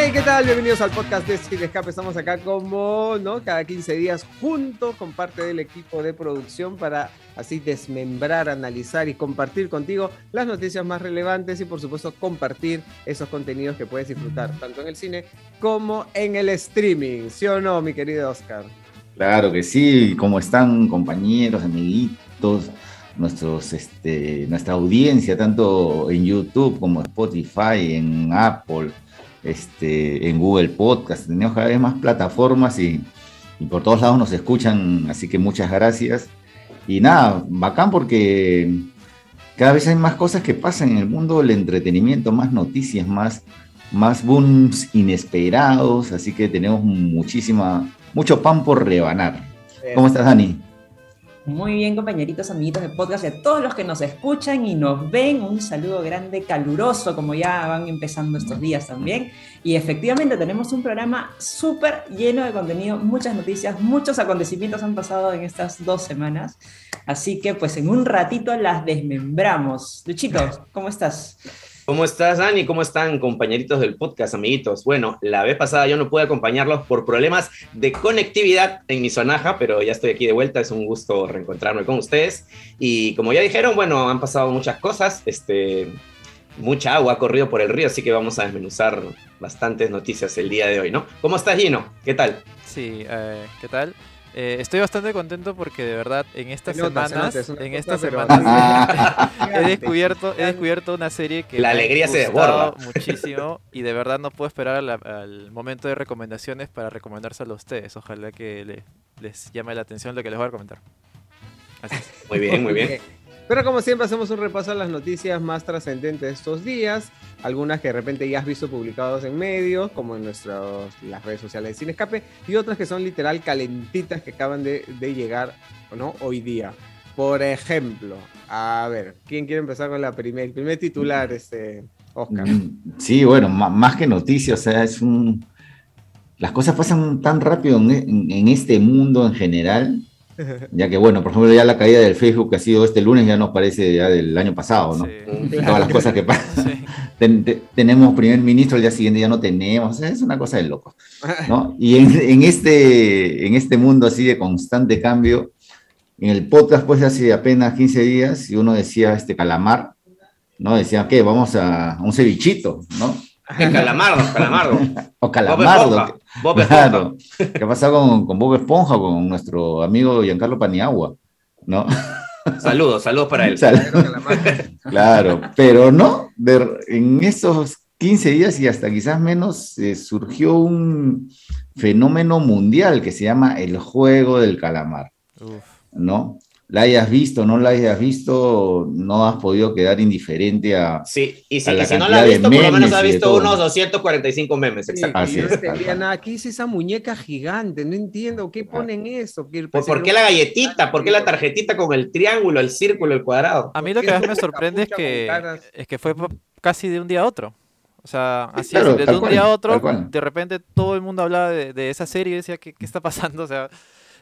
Hey, ¿qué tal? Bienvenidos al podcast de Sin Escape. Estamos acá como, ¿no? Cada 15 días juntos con parte del equipo de producción para así desmembrar, analizar y compartir contigo las noticias más relevantes y por supuesto compartir esos contenidos que puedes disfrutar tanto en el cine como en el streaming. ¿Sí o no, mi querido Oscar? Claro que sí. ¿Cómo están compañeros, amiguitos? Este, nuestra audiencia, tanto en YouTube como en Spotify, en Apple, este, en Google Podcast. Tenemos cada vez más plataformas y, y por todos lados nos escuchan, así que muchas gracias. Y nada, bacán porque cada vez hay más cosas que pasan en el mundo del entretenimiento, más noticias, más, más booms inesperados, así que tenemos muchísima, mucho pan por rebanar. ¿Cómo estás, Dani? Muy bien, compañeritos, amiguitos de podcast y a todos los que nos escuchan y nos ven, un saludo grande, caluroso, como ya van empezando estos días también. Y efectivamente tenemos un programa súper lleno de contenido, muchas noticias, muchos acontecimientos han pasado en estas dos semanas. Así que pues en un ratito las desmembramos. Luchito, ¿cómo estás? ¿Cómo estás, Dani? ¿Cómo están, compañeritos del podcast, amiguitos? Bueno, la vez pasada yo no pude acompañarlos por problemas de conectividad en mi sonaja, pero ya estoy aquí de vuelta. Es un gusto reencontrarme con ustedes. Y como ya dijeron, bueno, han pasado muchas cosas. Este, mucha agua ha corrido por el río, así que vamos a desmenuzar bastantes noticias el día de hoy, ¿no? ¿Cómo estás, Gino? ¿Qué tal? Sí, eh, ¿qué tal? Eh, estoy bastante contento porque de verdad en estas semanas, en estas semanas he descubierto, he descubierto una serie que la alegría me se desborda muchísimo y de verdad no puedo esperar al, al momento de recomendaciones para recomendárselo a ustedes. Ojalá que le, les llame la atención lo que les voy a comentar. Así es. Muy bien, muy bien. Pero como siempre hacemos un repaso a las noticias más trascendentes de estos días, algunas que de repente ya has visto publicados en medios, como en nuestras las redes sociales de Cine Escape, y otras que son literal calentitas que acaban de, llegar ¿no? hoy día. Por ejemplo, a ver, ¿quién quiere empezar con la primer, el primer titular, este, Oscar? Sí, bueno, más que noticias, o sea, es un... Las cosas pasan tan rápido en, en este mundo en general ya que bueno, por ejemplo, ya la caída del Facebook que ha sido este lunes ya nos parece ya del año pasado, ¿no? Sí. Todas las cosas que pasan. Sí. Ten, te, tenemos primer ministro, el día siguiente ya no tenemos, o sea, es una cosa de loco, ¿no? Y en, en, este, en este mundo así de constante cambio, en el podcast pues hace apenas 15 días, y uno decía este calamar, ¿no? Decía, ¿qué? Vamos a, un cevichito, ¿no? Calamardo, Calamardo. o Calamardo. Bob Esponja. Claro. ¿Qué ha pasado con, con Bob Esponja, con nuestro amigo Giancarlo Paniagua? ¿No? Saludos, saludos para él. claro, pero no, de, en esos 15 días y hasta quizás menos eh, surgió un fenómeno mundial que se llama el juego del calamar. Uf. ¿No? La hayas visto o no la hayas visto, no has podido quedar indiferente a. Sí, y si, y si no la has visto, por lo menos has visto unos 245 memes. Sí, Así es. Nada, aquí es esa muñeca gigante, no entiendo qué ponen eso. ¿Qué, ¿Por, ¿Por, qué la galletita? ¿Por qué la tarjetita con el triángulo, el círculo, el cuadrado? A mí lo que más me sorprende es que, es que fue casi de un día a otro. O sea, así claro, es, de un cual, día a otro, de repente todo el mundo hablaba de, de esa serie y decía, ¿qué, qué está pasando? O sea.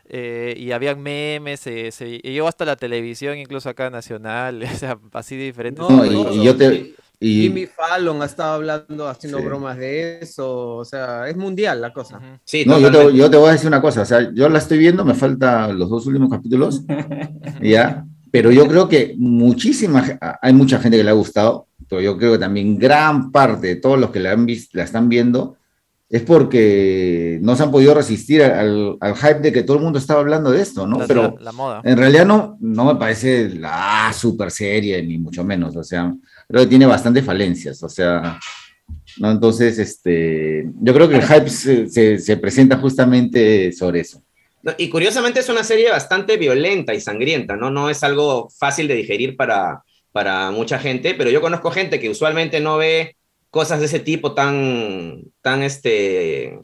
Eh, y habían memes, se, se, llegó hasta la televisión, incluso acá nacional, o sea, así de diferentes. No, y, y, yo te, y... Jimmy Fallon ha estado hablando, haciendo sí. bromas de eso, o sea, es mundial la cosa. Uh -huh. Sí, no, yo te, yo te, voy a decir una cosa, o sea, yo la estoy viendo, me faltan los dos últimos capítulos, ya, pero yo creo que muchísima, hay mucha gente que le ha gustado, pero yo creo que también gran parte de todos los que la, han visto, la están viendo, es porque no se han podido resistir al, al, hype de que todo el mundo estaba hablando de esto, ¿no? La, Pero la, la moda. en realidad no, no me parece la super serie, ni mucho menos, o sea, creo que tiene bastantes falencias, o sea, ¿no? Entonces, este, yo creo que el hype se, se, se presenta justamente sobre eso. Y curiosamente es una serie bastante violenta y sangrienta, ¿no? No es algo fácil de digerir para, para mucha gente, pero yo conozco gente que usualmente no ve cosas de ese tipo tan, tan, este,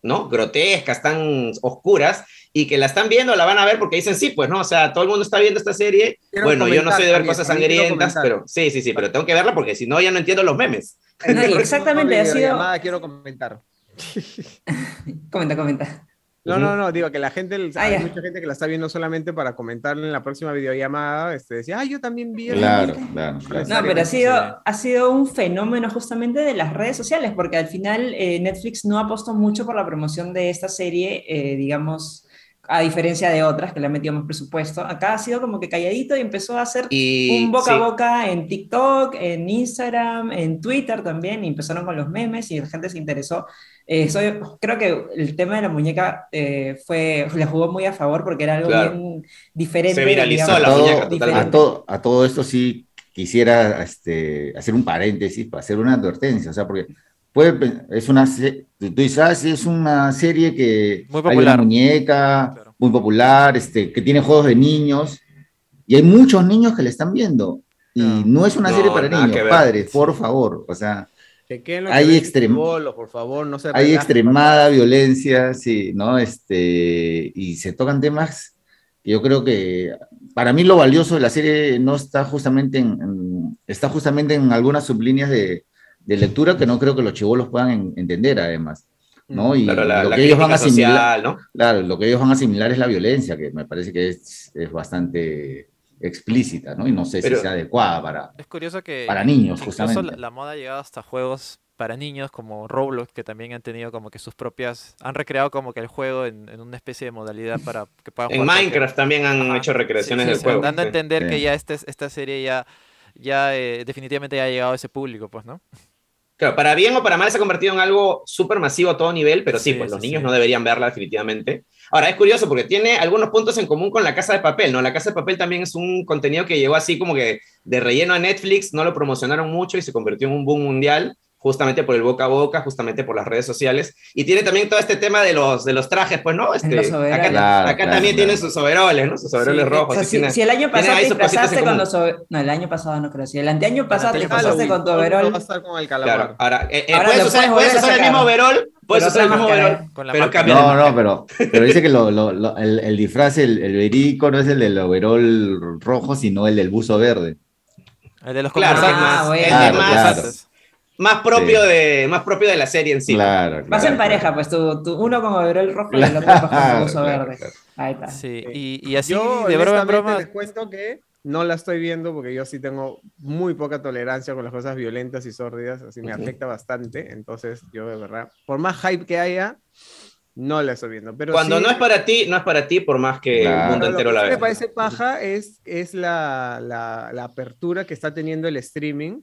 ¿no? Grotescas, tan oscuras, y que la están viendo, la van a ver porque dicen, sí, pues, ¿no? O sea, todo el mundo está viendo esta serie. Quiero bueno, yo no soy de ver cosas sangrientas, pero sí, sí, sí, pero tengo que verla porque si no, ya no entiendo los memes. No, exactamente, ha sido... quiero comentar. comenta, comenta. No, no, no, digo que la gente, ah, hay mucha gente que la está viendo solamente para comentar en la próxima videollamada, este, decía, ah, yo también vi. Claro, claro, claro, No, pero ha sido, ha sido un fenómeno justamente de las redes sociales, porque al final eh, Netflix no apostó mucho por la promoción de esta serie, eh, digamos, a diferencia de otras que le han metido más presupuesto. Acá ha sido como que calladito y empezó a hacer un boca a boca en TikTok, en Instagram, en Twitter también, y empezaron con los memes y la gente se interesó. Eh, creo que el tema de la muñeca eh, fue, le jugó muy a favor porque era algo bien diferente. Se viralizó la muñeca. A todo, a todo esto sí quisiera este, hacer un paréntesis para hacer una advertencia, o sea, porque puede, es una, tú dices, ah, es una serie que muy popular. hay una muñeca muy popular, este, que tiene juegos de niños, y hay muchos niños que la están viendo, y no, es una serie para niños, padres, por favor, o sea, hay, extrem por favor, no se hay extremada violencia, sí, ¿no? Este, y se tocan temas que yo creo que para mí lo valioso de la serie no está justamente en está justamente en algunas sublíneas de, de lectura que no creo que los chivolos puedan entender además. ¿no? Y lo que ellos van a asimilar, ¿no? Claro, lo que ellos van a asimilar es la violencia, que me parece que es, es bastante explícita, ¿no? Y no sé si sea adecuada para, es curioso que para niños, justamente. La, la, moda ha llegado hasta juegos para niños como Roblox, que también han tenido como que sus propias, han recreado como que el juego en, en una especie de modalidad para que puedan En Minecraft también han hecho recreaciones del juego. Dando a entender que ya este, esta serie ya, ya eh, definitivamente ya ha llegado a ese público, pues, ¿no? Claro, para bien o para mal se ha convertido en algo súper masivo a todo nivel, pero sí, pues los niños no deberían verla definitivamente. Ahora, es curioso porque tiene algunos puntos en común con La Casa de Papel, ¿no? La Casa de Papel también es un contenido que llegó así como que de relleno a Netflix, no lo promocionaron mucho y se convirtió en un boom mundial justamente por el boca a boca, justamente por las redes sociales. Y tiene también todo este tema de los, de los trajes, pues, ¿no? Este, acá, también tiene sus overoles, ¿no? Sus overoles rojos. si, el año pasado te disfrazaste con los No, el año pasado no creo. Si el anteaño pasado te disfrazaste con tu overol. con el calamar. ahora, eh, eh, puedes, usar, puedes usar el mismo overol, puedes usar el mismo overol, pero No, no, pero, pero dice que lo, lo, el, el, disfraz, el, el verico, no es el del overol rojo, sino el del buzo verde. El de los claro, ah, bueno. más, más propio, de, más propio de la serie en sí. Claro, Vas en pareja, pues tú, tú uno con overol rojo y el otro con uso verde. Ahí está. Sí, y, y así yo, de broma en broma. Les cuento que no la estoy viendo porque yo sí tengo muy poca tolerancia con las cosas violentas y sórdidas, así me afecta bastante. Entonces, yo de verdad, por más hype que haya, no la estoy viendo. Pero Cuando no es para ti, no es para ti, por más que el mundo entero la vea. Lo que me parece paja es, es la, la, la apertura que está teniendo el streaming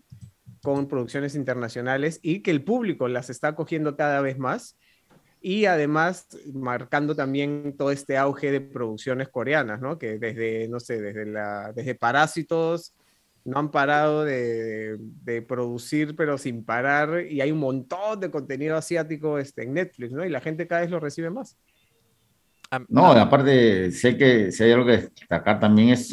con producciones internacionales y que el público las está cogiendo cada vez más y además marcando también todo este auge de producciones coreanas, ¿no? Que desde, no sé, desde, la, desde Parásitos no han parado de, de, producir, pero sin parar, y hay un montón de contenido asiático este, en Netflix, ¿no? Y la gente cada vez lo recibe más. No, aparte, sé que si hay algo que destacar también es,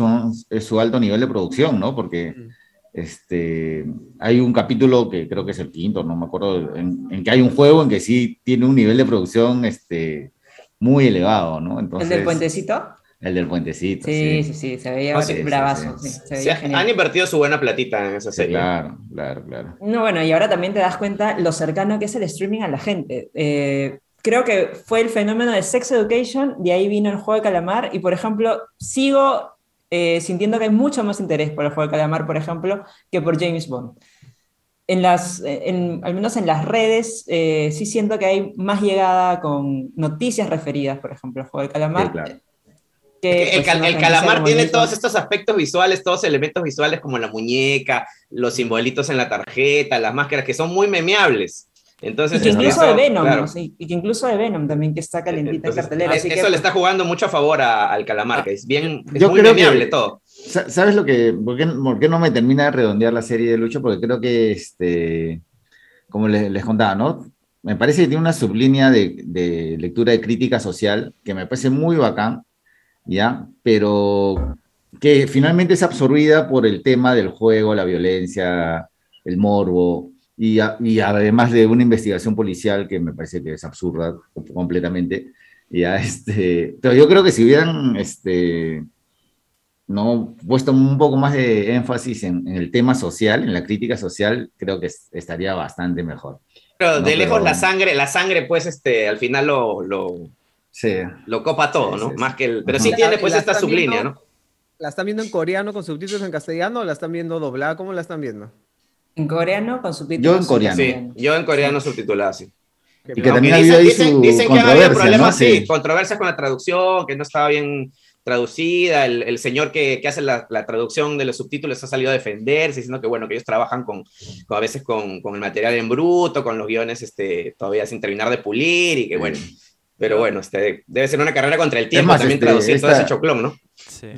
es su alto nivel de producción, ¿no? Porque... Mm. Este, hay un capítulo que creo que es el quinto, no me acuerdo, en, que hay un juego en que sí tiene un nivel de producción este, muy elevado, ¿no? Entonces, ¿El del puentecito? El del puentecito. Sí, sí, sí, se veía ah, bravazo. han invertido su buena platita en esa serie. claro, claro, claro. No, bueno, y ahora también te das cuenta lo cercano que es el streaming a la gente. Eh, creo que fue el fenómeno de Sex Education, de ahí vino el juego de calamar, y por ejemplo, sigo eh, sintiendo que hay mucho más interés por el juego de calamar, por ejemplo, que por James Bond. En las, eh, al menos en las redes, eh, sí siento que hay más llegada con noticias referidas, por ejemplo, al juego de calamar. Que, el, pues, calamar tiene todos estos aspectos visuales, todos elementos visuales como la muñeca, los simbolitos en la tarjeta, las máscaras, que son muy memeables. Entonces, y que incluso de Venom, y que incluso de Venom también, que está calentita en cartelera. eso le está jugando mucho a favor al calamar, que es bien, es muy memeable todo. ¿Sabes lo que, por qué, no me termina de redondear la serie de Lucho? Porque creo que, este, como les, les contaba, ¿no? Me parece que tiene una sublínea de, de, lectura de crítica social que me parece muy bacán, ¿ya? Pero que finalmente es absorbida por el tema del juego, la violencia, el morbo, y, además de una investigación policial que me parece que es absurda completamente. Ya, este, pero yo creo que si hubieran este, no puesto un poco más de énfasis en, el tema social, en la crítica social, creo que estaría bastante mejor. Pero de lejos la sangre, la sangre, pues, este, al final lo, lo, Sí. Lo copa todo, ¿no? Más que el, pero sí tiene pues esta sublínea, ¿no? ¿La están viendo en coreano con subtítulos en castellano o la están viendo doblada? ¿Cómo la están viendo? En coreano con subtítulos. Yo en coreano. Sí, yo en coreano subtitulada, sí. Y que también dicen, dicen, dicen que había problemas, sí, controversias con la traducción, que no estaba bien traducida, el, el señor que, que hace la, la, traducción de los subtítulos ha salido a defenderse, diciendo que, bueno, que ellos trabajan con, con a veces con, con, el material en bruto, con los guiones este, todavía sin terminar de pulir, y que, bueno, pero bueno, este, debe ser una carrera contra el tiempo más, también este, traducir esta, todo ese choclón, ¿no? Sí.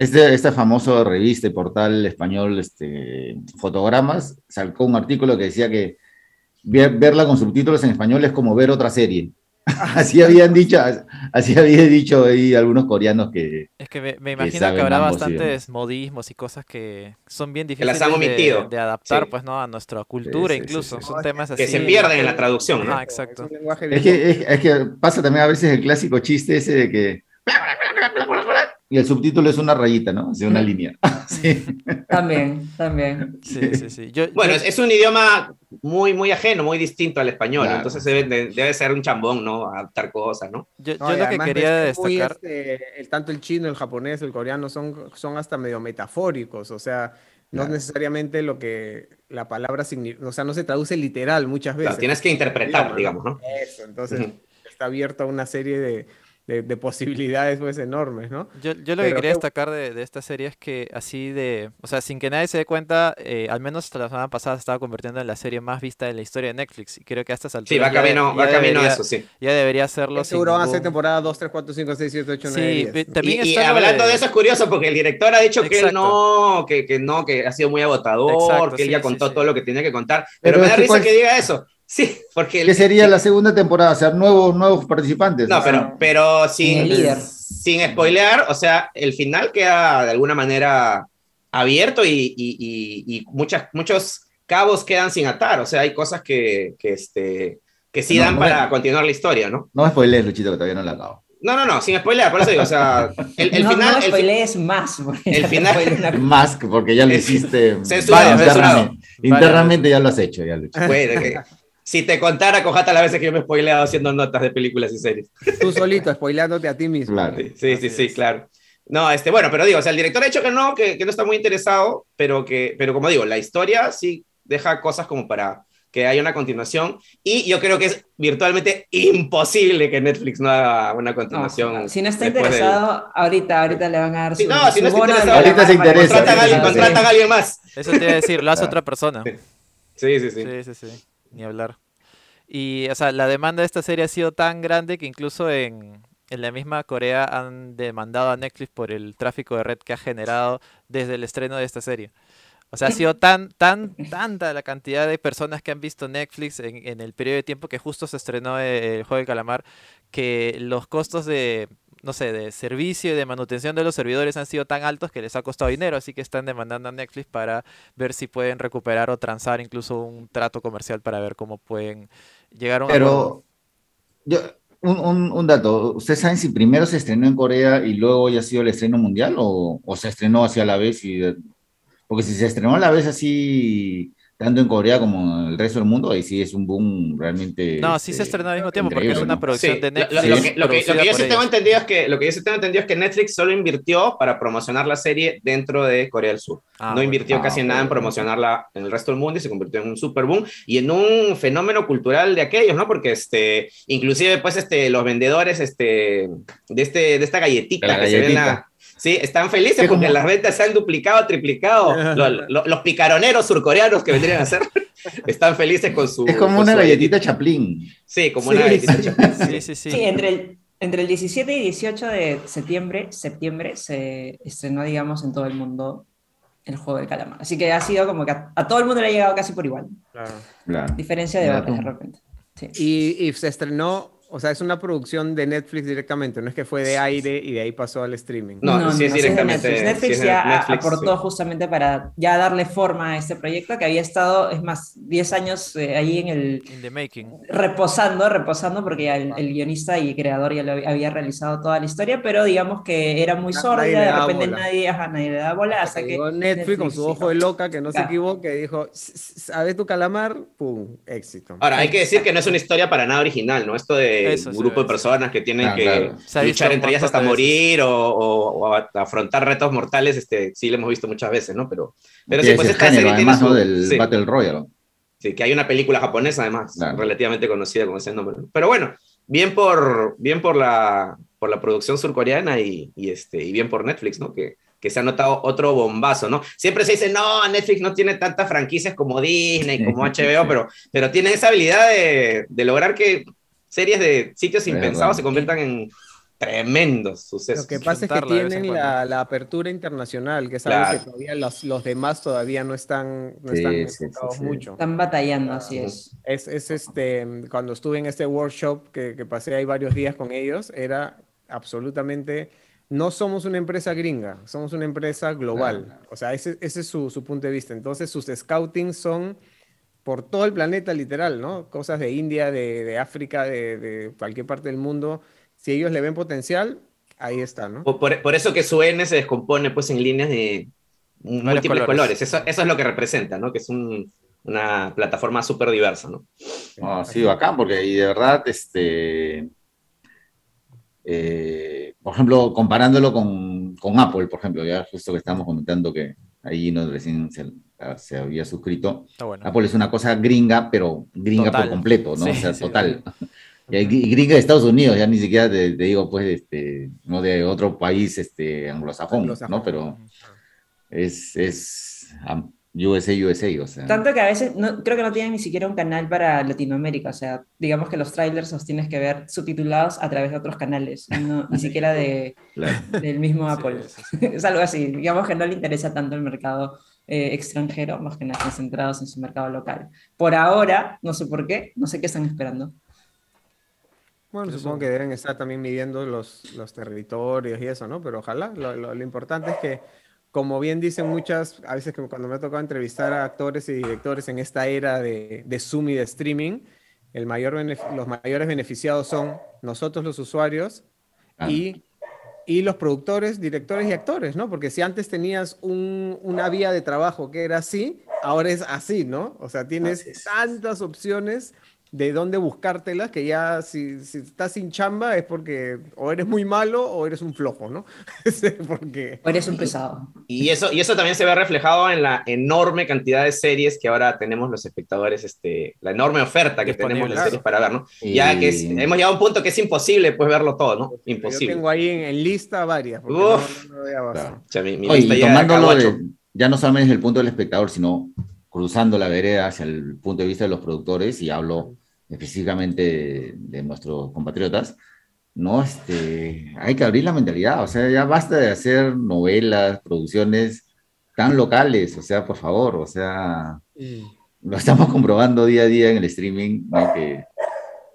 Este, este famoso revista y portal español este, Fotogramas sacó un artículo que decía que verla con subtítulos en español es como ver otra serie. así habían dicho, así había dicho ahí algunos coreanos que. Es que me, me imagino que, habrá bastantes modismos y cosas que son bien difíciles de, de, adaptar, pues, ¿no? A nuestra cultura, sí, sí, incluso. Son temas así. Que se pierden en la traducción, ¿no? Ah, exacto. Es que, es, es que pasa también a veces el clásico chiste ese de que y el subtítulo es una rayita, ¿no? De una línea. sí. También, también. Sí, sí, sí. Yo, bueno, yo... es un idioma muy, muy ajeno, muy distinto al español, claro. entonces debe, debe, ser un chambón, ¿no? Adaptar cosas, ¿no? Yo, yo lo que quería destacar... Este, el, tanto el chino, el japonés, el coreano son, son hasta medio metafóricos, o sea, no claro. necesariamente lo que la palabra significa, o sea, no se traduce literal muchas veces. Claro, tienes que interpretar, digamos, ¿no? Eso, entonces uh -huh. está abierto a una serie de de, de, posibilidades pues enormes, ¿no? Yo, yo lo Pero que quería que... destacar de, de, esta serie es que así de, o sea, sin que nadie se dé cuenta, eh, al menos hasta la semana pasada se estaba convirtiendo en la serie más vista de la historia de Netflix y creo que hasta alturas Sí, va camino, va camino a eso, sí. Ya debería hacerlo. Seguro van a ser temporada 2, 3, 4, 5, 6, 7, 8, 9, sí, 10. También y, y hablando de... de... eso es curioso porque el director ha dicho Exacto. que no, que, que no, que ha sido muy agotador, Exacto, que él sí, ya contó sí, todo lo que tenía que contar, pero, pero me da risa cuál... que diga eso. Sí, porque... ¿Qué sería la segunda temporada? O sea, nuevos, nuevos participantes. No, pero, pero sin, sin spoilear, o sea, el final queda de alguna manera abierto y, y, y, y muchas, muchos cabos quedan sin atar. O sea, hay cosas que, que, este, que sí no, dan no, para no, continuar la historia, ¿no? No me spoilees, Luchito, que todavía no la acabo. No, no, no, sin spoilear, por eso digo, o sea, el, el no, final... No spoilees el, más. El final... más, porque ya lo hiciste... Censurado, internamente, internamente ya lo has hecho, ya, Luchito. Bueno, que, si te contara, cojata las veces que yo me he spoileado haciendo notas de películas y series. Tú solito, spoileándote a ti mismo. Claro. Sí, sí, sí, claro. No, este, bueno, pero digo, o sea, el director ha dicho que no, que, que, no está muy interesado, pero que, pero como digo, la historia sí deja cosas como para que haya una continuación, y yo creo que es virtualmente imposible que Netflix no haga una continuación. No, si no está interesado, del... ahorita, ahorita le van a dar sí, su, No, si no está interesado, ahorita se interesa. Contratan a alguien, contratan a alguien más. Eso te iba a decir, lo hace otra persona. Sí, sí, sí. Sí, sí, sí ni hablar. Y, o sea, la demanda de esta serie ha sido tan grande que incluso en, en la misma Corea han demandado a Netflix por el tráfico de red que ha generado desde el estreno de esta serie. O sea, ha sido tan, tan, tanta la cantidad de personas que han visto Netflix en, en el periodo de tiempo que justo se estrenó el juego de calamar, que los costos de, no sé, de servicio y de manutención de los servidores han sido tan altos que les ha costado dinero, así que están demandando a Netflix para ver si pueden recuperar o transar incluso un trato comercial para ver cómo pueden llegar a un Pero yo, un, un, un, dato, ¿ustedes saben si primero se estrenó en Corea y luego ya ha sido el estreno mundial o, o se estrenó hacia la vez? Y, porque si se estrenó a la vez así tanto en Corea como en el resto del mundo, ahí sí es un boom realmente. No, sí se estrenó al mismo tiempo porque es una producción sí. de Netflix. Lo, lo, que, lo, que, lo que, yo sí tengo entendido es que lo que yo sí tengo entendido es que Netflix solo invirtió para promocionar la serie dentro de Corea del Sur. Ah, no invirtió ah, casi en nada en promocionarla en el resto del mundo y se convirtió en un super boom y en un fenómeno cultural de aquellos, ¿no? Porque este, inclusive pues este, los vendedores este, de, este, de esta galletita la que galletita. se ven a, Sí, están felices porque como... las ventas se han duplicado, triplicado. los, los, los, picaroneros surcoreanos que vendrían a ser están felices con su. Es como una galletita Chaplin. Sí, como sí, una galletita sí. Chaplin. Sí, sí, sí. sí entre, el, entre el 17 y 18 de septiembre, septiembre se estrenó, digamos, en todo el mundo el juego de calamar. Así que ha sido como que a, a todo el mundo le ha llegado casi por igual. Claro. claro. Diferencia de claro. de repente. Sí. Y, y se estrenó o sea, es una producción de Netflix directamente, no es que fue de aire y de ahí pasó al streaming. No, no, sí es directamente. Netflix, Netflix sí ya Netflix, aportó sí. justamente para ya darle forma a este proyecto que había estado, es más, 10 años eh, ahí en el. In the making. Reposando, reposando, porque ya el, el, guionista y creador ya lo había realizado toda la historia, pero digamos que era muy sórdida, de repente nadie, ajá, nadie le da bola. Hasta que Netflix, Netflix, con su ojo de loca, que no claro. se equivoque, dijo: ¿Sabes tu calamar? ¡Pum! Éxito. Ahora, hay que decir que no es una historia para nada original, ¿no? Esto de de un grupo de personas que tienen ah, que luchar entre ellas hasta morir o, afrontar retos mortales, este, sí lo hemos visto muchas veces, ¿no? Pero, pero sí, pues esta serie tiene su, del Battle Royale. Sí, que hay una película japonesa además, relativamente conocida con ese nombre. Pero bueno, bien por, bien por, la, por la producción surcoreana y, y, este, y bien por Netflix, ¿no? Que, que se ha notado otro bombazo, ¿no? Siempre se dice, no, Netflix no tiene tantas franquicias como Disney, como HBO, pero, pero tiene esa habilidad de, de lograr que series de sitios impensados se conviertan en tremendos sucesos. Lo que pasa es que tienen la, la, apertura internacional, que es algo que todavía los, los, demás todavía no están, no están mucho. Están batallando, así es. es. Es, este, cuando estuve en este workshop que, que pasé ahí varios días con ellos, era absolutamente no somos una empresa gringa, somos una empresa global. O sea, ese, es su, punto de vista. Entonces, sus scouting son por todo el planeta, literal, ¿no? Cosas de India, de, África, de, cualquier parte del mundo. Si ellos le ven potencial, ahí está, ¿no? Por, eso que su N se descompone pues en líneas de múltiples colores. Eso, es lo que representa, ¿no? Que es una plataforma súper diversa, ¿no? Ah, sí, bacán, porque y de verdad, este eh, por ejemplo, comparándolo con, con, Apple, por ejemplo, ya justo que estábamos comentando que ahí no recién se, había suscrito. Apple es una cosa gringa, pero gringa por completo, ¿no? o sea, total. Y, gringa de Estados Unidos, ya ni siquiera te, digo, pues, este, no de otro país este, anglosajón, ¿no? Pero es, es USA, USA, o sea. Tanto que a veces no, creo que no tienen ni siquiera un canal para Latinoamérica, o sea, digamos que los trailers los tienes que ver subtitulados a través de otros canales, ni siquiera de, del mismo Apple. es algo así, digamos que no le interesa tanto el mercado eh, extranjero, más que nada están centrados en su mercado local. Por ahora, no sé por qué, no sé qué están esperando. Bueno, supongo que deben estar también midiendo los, los territorios y eso, ¿no? Pero ojalá, lo, lo importante es que como bien dicen muchas, a veces cuando me ha tocado entrevistar a actores y directores en esta era de, Zoom y de streaming, el mayor los mayores beneficiados son nosotros los usuarios ah. y, y, los productores, directores y actores, ¿no? Porque si antes tenías una vía de trabajo que era así, ahora es así, ¿no? O sea, tienes tantas opciones de dónde buscártelas, que ya si, si, estás sin chamba es porque o eres muy malo o eres un flojo, ¿no? porque... O eres un pesado. Y eso, y eso también se ve reflejado en la enorme cantidad de series que ahora tenemos los espectadores, este, la enorme oferta que tenemos de series para ver, ¿no? Ya que hemos llegado a un punto que es imposible pues verlo todo, ¿no? Imposible. Yo tengo ahí en, lista varias. ya no solamente desde el punto del espectador, sino cruzando la vereda hacia el punto de vista de los productores, y hablo específicamente de, nuestros compatriotas, ¿no? Este, hay que abrir la mentalidad, o sea, ya basta de hacer novelas, producciones tan locales, o sea, por favor, o sea, lo estamos comprobando día a día en el streaming, ¿no? que,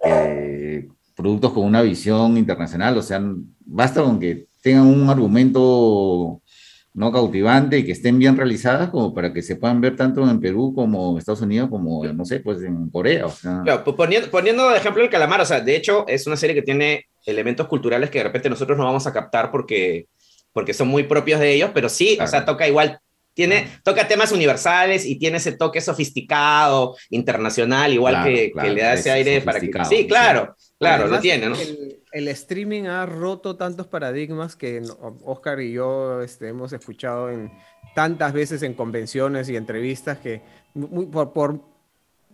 que productos con una visión internacional, o sea, basta con que tengan un argumento no cautivante y que estén bien realizadas como para que se puedan ver tanto en Perú como en Estados Unidos como, no sé, pues en Corea. O sea. Pues poniendo, poniendo de ejemplo el calamar, o sea, de hecho es una serie que tiene elementos culturales que de repente nosotros no vamos a captar porque, porque son muy propios de ellos, pero sí, o sea, toca igual tiene, toca temas universales y tiene ese toque sofisticado, internacional, igual que, le da ese aire para que... Sí, claro, claro, lo tiene, ¿no? El, streaming ha roto tantos paradigmas que Oscar y yo este, hemos escuchado en, tantas veces en convenciones y entrevistas que por,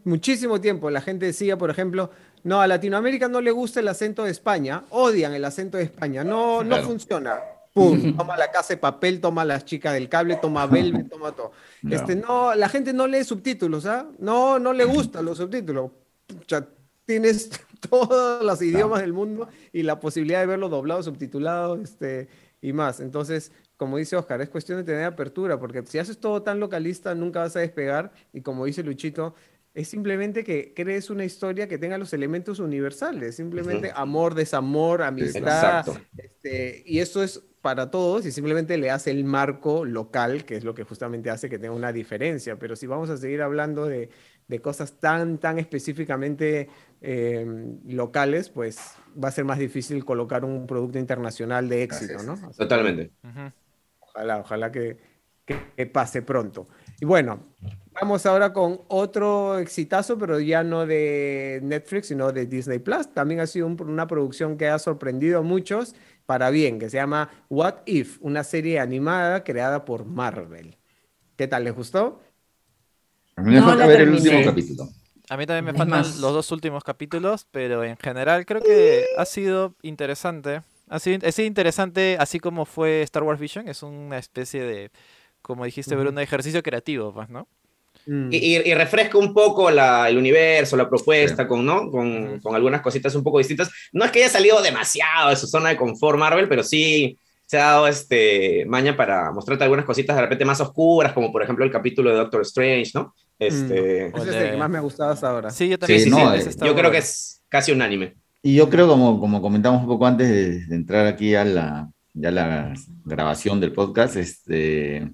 muchísimo tiempo la gente decía, por ejemplo, no, a Latinoamérica no le gusta el acento de España, odian el acento de España, no, no funciona pum, toma la casa de papel, toma las chicas del cable, toma Velvet, toma todo. Este, no, la gente no lee subtítulos, ¿ah? No, no le gustan los subtítulos. Ya tienes todos los idiomas del mundo y la posibilidad de verlo doblado, subtitulado, este, y más. Entonces, como dice Oscar, es cuestión de tener apertura, porque si haces todo tan localista, nunca vas a despegar. Y como dice Luchito, es simplemente que crees una historia que tenga los elementos universales, simplemente amor, desamor, amistad. Este, y eso es para todos y simplemente le hace el marco local, que es lo que justamente hace que tenga una diferencia. Pero si vamos a seguir hablando de, de cosas tan, tan específicamente em, locales, pues va a ser más difícil colocar un producto internacional de éxito, ¿no? Totalmente. Ojalá, ojalá que, que, pase pronto. Y bueno, Vamos ahora con otro exitazo, pero ya no de Netflix, sino de Disney Plus. También ha sido una producción que ha sorprendido a muchos para bien, que se llama What If, una serie animada creada por Marvel. ¿Qué tal? ¿Les gustó? A mí me falta ver el último capítulo. A mí también me faltan los dos últimos capítulos, pero en general creo que ha sido interesante. Ha sido, ha sido interesante, así como fue Star Wars Vision, es una especie de, como dijiste, ver un ejercicio creativo, pues, ¿no? Mm. Y, refresca un poco el universo, la propuesta, con, ¿no? Con, algunas cositas un poco distintas. No es que haya salido demasiado de su zona de confort Marvel, pero sí se ha dado este maña para mostrarte algunas cositas de repente más oscuras, como por ejemplo el capítulo de Doctor Strange, ¿no? Este... Mm. Ese es el que más me ha gustado hasta ahora. Sí, yo también. Eh, yo creo que es casi unánime. Y yo creo, como, como comentamos un poco antes de, entrar aquí a la, ya la grabación del podcast, este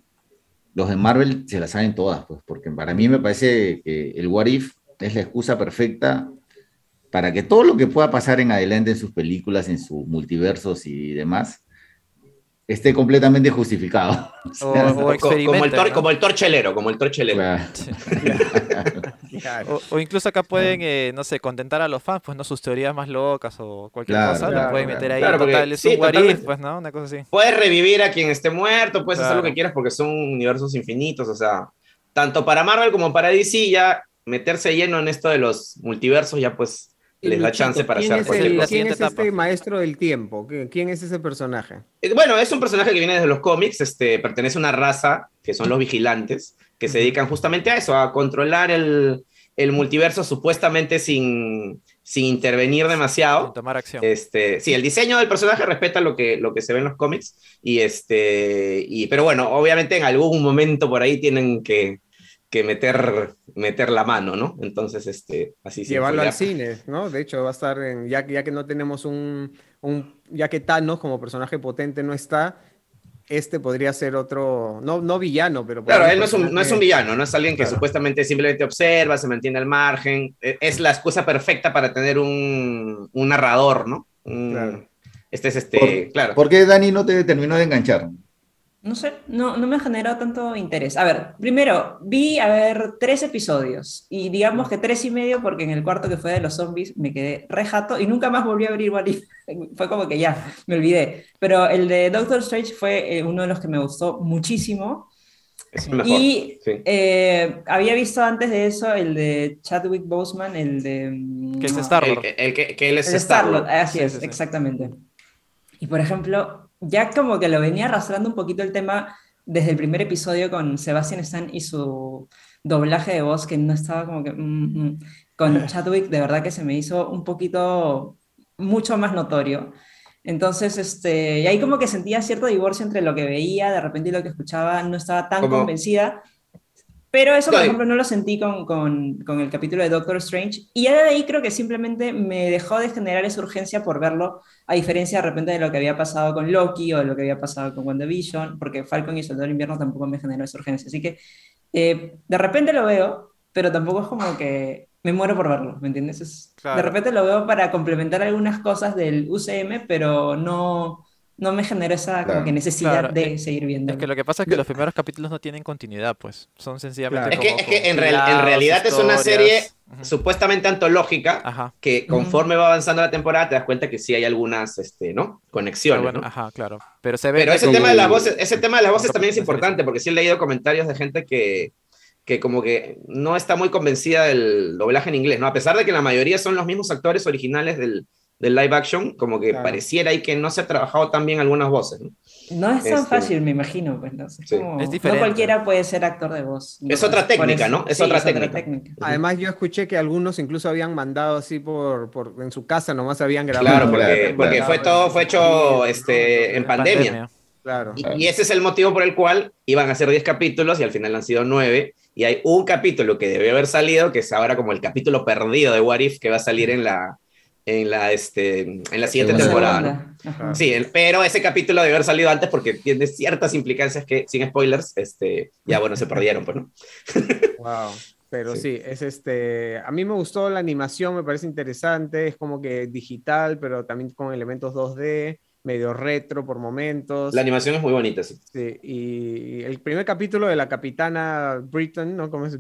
los de Marvel se las saben todas, pues, porque para mí me parece que el What If es la excusa perfecta para que todo lo que pueda pasar en adelante en sus películas, en sus multiversos y demás, esté completamente justificado. O, como, el como el torchelero, como el torchelero. O, incluso acá pueden, eh, no sé, contentar a los fans, pues no sus teorías más locas o cualquier cosa, lo pueden meter ahí. total, es un pues, ¿no? Una cosa así. Puedes revivir a quien esté muerto, puedes hacer lo que quieras porque son universos infinitos, o sea, tanto para Marvel como para DC ya meterse lleno en esto de los multiversos ya pues les da chance para hacer cualquier cosa. ¿Quién es este maestro del tiempo? ¿Quién es ese personaje? Eh, bueno, es un personaje que viene desde los cómics, este, pertenece a una raza que son los vigilantes, que se dedican justamente a eso, a controlar el, el multiverso supuestamente sin, sin intervenir demasiado. Sin tomar acción. Este, sí, el diseño del personaje respeta lo que, lo que se ve en los cómics, y este, y, pero bueno, obviamente en algún momento por ahí tienen que, que meter, meter la mano, ¿no? Entonces, este, así Llevarlo al cine, ¿no? De hecho, va a estar en, ya, ya que no tenemos un, un, ya que Thanos como personaje potente no está, este podría ser otro, no, no villano, pero... Claro, él no es, un, no es un villano, no es alguien que supuestamente simplemente observa, se mantiene al margen, e, es la excusa perfecta para tener un, un narrador, ¿no? claro. Este es este, claro. ¿Por qué Dani no te terminó de enganchar? No sé, no, no me generó tanto interés. A ver, primero, vi, a ver, tres episodios y digamos que tres y medio porque en el cuarto que fue de los zombies me quedé rejato y nunca más volví a abrir What Fue como que ya, me olvidé. Pero el de Doctor Strange fue eh, uno de los que me gustó muchísimo. Y eh, había visto antes de eso el de Chadwick Boseman, el de... Mm, que es Star-Lord. El, que, que, él es Star-Lord. así es, exactamente. Y por ejemplo, ya como que lo venía arrastrando un poquito el tema desde el primer episodio con Sebastian Stan y su doblaje de voz, que no estaba como que... Mm, mm, con Chadwick, de verdad que se me hizo un poquito mucho más notorio. Entonces, este, y ahí como que sentía cierto divorcio entre lo que veía, de repente y lo que escuchaba, no estaba tan convencida. Pero eso, por ejemplo, no lo sentí con, con, con, el capítulo de Doctor Strange. Y ya de ahí creo que simplemente me dejó de generar esa urgencia por verlo, a diferencia de repente de lo que había pasado con Loki o de lo que había pasado con WandaVision, porque Falcon y Soldado del Invierno tampoco me generó esa urgencia. Así que eh, de repente lo veo, pero tampoco es como que me muero por verlo, ¿me entiendes? De repente lo veo para complementar algunas cosas del UCM, pero no no me genera esa como que necesidad de seguir viendo. Es que lo que pasa es que los primeros capítulos no tienen continuidad, pues. Son sencillamente. Es, que, es que en, realidad es una serie supuestamente antológica que conforme va avanzando la temporada te das cuenta que sí hay algunas este, ¿no? conexiones. ¿no? Ajá, claro. Pero, se ve Pero ese, tema de las voces, ese tema de las voces también es importante porque sí he leído comentarios de gente que, que como que no está muy convencida del doblaje en inglés, ¿no? A pesar de que la mayoría son los mismos actores originales del, del live action, como que pareciera ahí que no se ha trabajado tan bien algunas voces. No, no es tan este, fácil, me imagino. Pues, ¿no? Es, diferente. No cualquiera puede ser actor de voz. Es otra técnica, ¿no? Es, otra, técnica. Además, yo escuché que algunos incluso habían mandado así por, por en su casa, nomás habían grabado. Claro, porque, porque fue todo, fue hecho este, en pandemia. Claro. Y, ese es el motivo por el cual iban a ser 10 capítulos y al final han sido 9. Y hay un capítulo que debió haber salido, que es ahora como el capítulo perdido de What If, que va a salir en la, en la, este, en la siguiente temporada. Sí, pero ese capítulo debe haber salido antes porque tiene ciertas implicancias que, sin spoilers, este, ya bueno, se perdieron, pues, ¿no? wow. Pero sí. es este, a mí me gustó la animación, me parece interesante, es como que digital, pero también con elementos 2D. medio retro por momentos. La animación es muy bonita, sí. sí y el primer capítulo de la capitana Britain, ¿no? ¿Cómo, es?